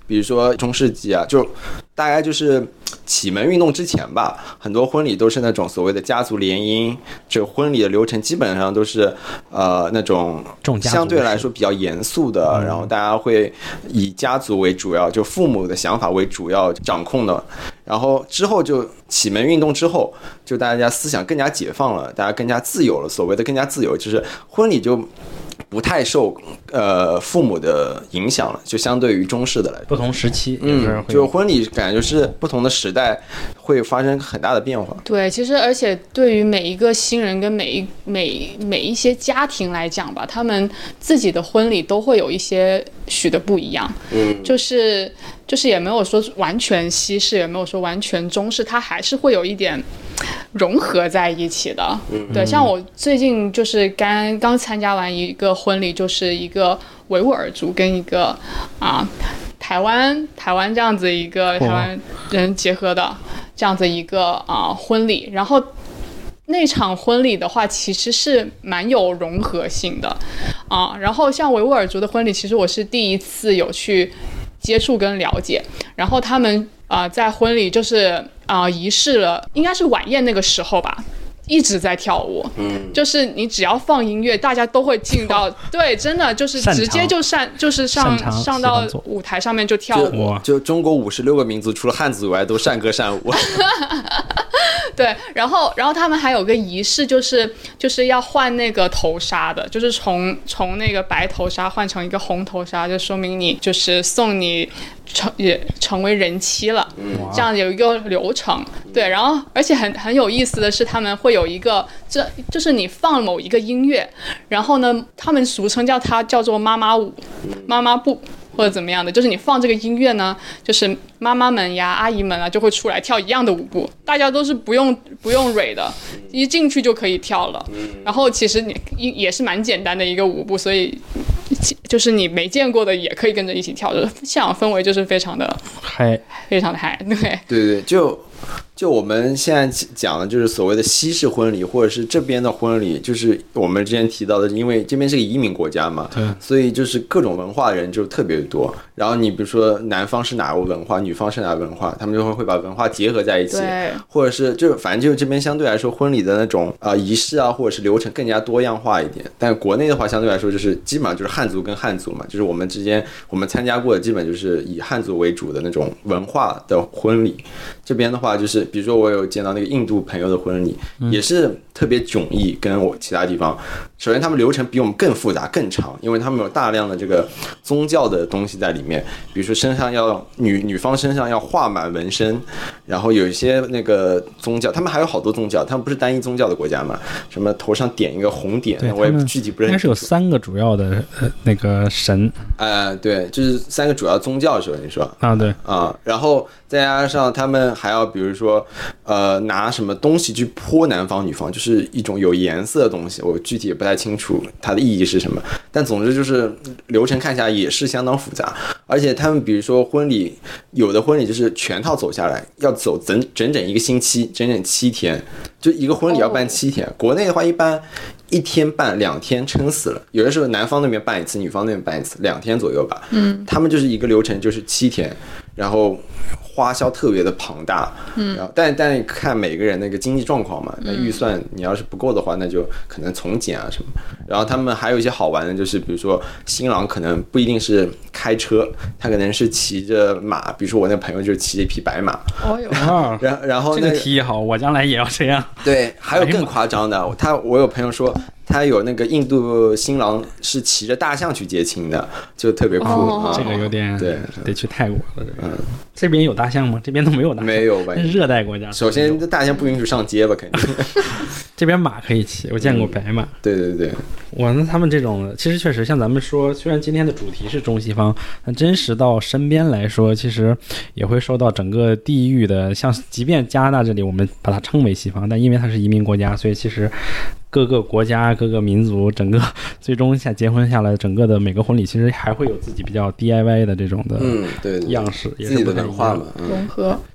比如说中世纪啊，就大概就是启蒙运动之前吧，很多婚礼都是那种所谓的家族联姻，这婚礼的流程基本上都是呃那种相对来说比较严肃的，然后大家会以家族为主要，就父母的想法为主要掌控的。然后之后就启蒙运动之后，就大家思想更加解放了，大家更加自由了。所谓的更加自由，就是婚礼就不太受呃父母的影响了，就相对于中式的来说。不同时期嗯，就婚礼感觉就是不同的时代会发生很大的变化。对，其实而且对于每一个新人跟每一每每一些家庭来讲吧，他们自己的婚礼都会有一些许的不一样。嗯，就是就是也没有说完全西式，也没有说完全中式，它还是会有一点融合在一起的。对，像我最近就是刚刚参加完一个婚礼，就是一个维吾尔族跟一个啊。台湾台湾这样子一个台湾人结合的这样子一个啊、婚礼，然后那场婚礼的话，其实是蛮有融合性的啊。然后像维吾尔族的婚礼，其实我是第一次有去接触跟了解。然后他们啊、在婚礼就是啊、仪式了，应该是晚宴那个时候吧。一直在跳舞，嗯，就是你只要放音乐，大家都会进到，对，真的就是直接就上，就是上上到舞台上面就跳舞，哇就中国五十六个民族，除了汉族以外，都善歌善舞。对，然后然后他们还有个仪式，就是就是要换那个头纱的，就是从从那个白头纱换成一个红头纱，就说明你就是送你成也成为人妻了，这样有一个流程。对，然后而且很很有意思的是，他们会有一个这就是你放某一个音乐，然后呢，他们俗称叫它叫做妈妈舞、妈妈步。或者怎么样的，就是你放这个音乐呢，就是妈妈们呀、阿姨们啊，就会出来跳一样的舞步，大家都是不用不用蕊的，一进去就可以跳了。然后其实你也也是蛮简单的一个舞步，所以就是你没见过的也可以跟着一起跳，就是现场氛围就是非常的嗨，非常的嗨，对。对对，就就我们现在讲的就是所谓的西式婚礼，或者是这边的婚礼，就是我们之前提到的，因为这边是个移民国家嘛，对所以就是各种文化的人就特别多。然后你比如说男方是哪个文化，女方是哪个文化，他们就会会把文化结合在一起，对或者是就反正就是这边相对来说婚礼的那种啊、呃仪式啊，或者是流程更加多样化一点。但国内的话，相对来说就是基本上就是汉族跟汉族嘛，就是我们之间我们参加过的基本就是以汉族为主的那种文化的婚礼，这边的话，就是比如说我有见到那个印度朋友的婚礼，也是特别迥异，跟我其他地方。首先，他们流程比我们更复杂、更长，因为他们有大量的这个宗教的东西在里面，比如说身上要女女方身上要画满纹身，然后有一些那个宗教，他们还有好多宗教，他们不是单一宗教的国家嘛？什么头上点一个红点，我也具体不认识。应该是有三个主要的呃那个神呃，对，就是三个主要宗教是吧？你说啊，对，啊，然后再加上他们还要比如说，呃，拿什么东西去泼男方女方，就是一种有颜色的东西，我具体也不太清楚它的意义是什么。但总之就是流程看下来也是相当复杂，而且他们比如说婚礼，有的婚礼就是全套走下来要走整整整一个星期，整整七天，就一个婚礼要办七天。国内的话一般。一天办两天撑死了，有的时候男方那边办一次，女方那边办一次，两天左右吧。嗯，他们就是一个流程就是七天，然后花销特别的庞大。嗯，然后但但看每个人那个经济状况嘛，那预算你要是不够的话，那就可能从简啊什么。然后他们还有一些好玩的，就是比如说新郎可能不一定是开车，他可能是骑着马，比如说我那朋友就是骑着一匹白马，哦哟，啊，然然后这那个提议好，我将来也要这样。对，还有更夸张的，他我有朋友说，他有那个印度新郎是骑着大象去接亲的，就特别酷。这个有点对得去泰国了。这个嗯，这边有大象吗？这边都没有大象，没有吧热带国家。首先这大象不允许上街吧，肯定。这边马可以骑，我见过白马。对对对，哇，那他们这种其实确实像咱们说，虽然今天的主题是中西方，但真实到身边来说，其实也会受到整个地域的，像即便加拿大这里我们把它称为西方，但因为它是移民国家，所以其实各个国家、各个民族，整个 最终下结婚下来，整个的每个婚礼其实还会有自己比较 DIY 的这种的嗯，对对对样式，也自己的是不太一样文化嘛。嗯，融合，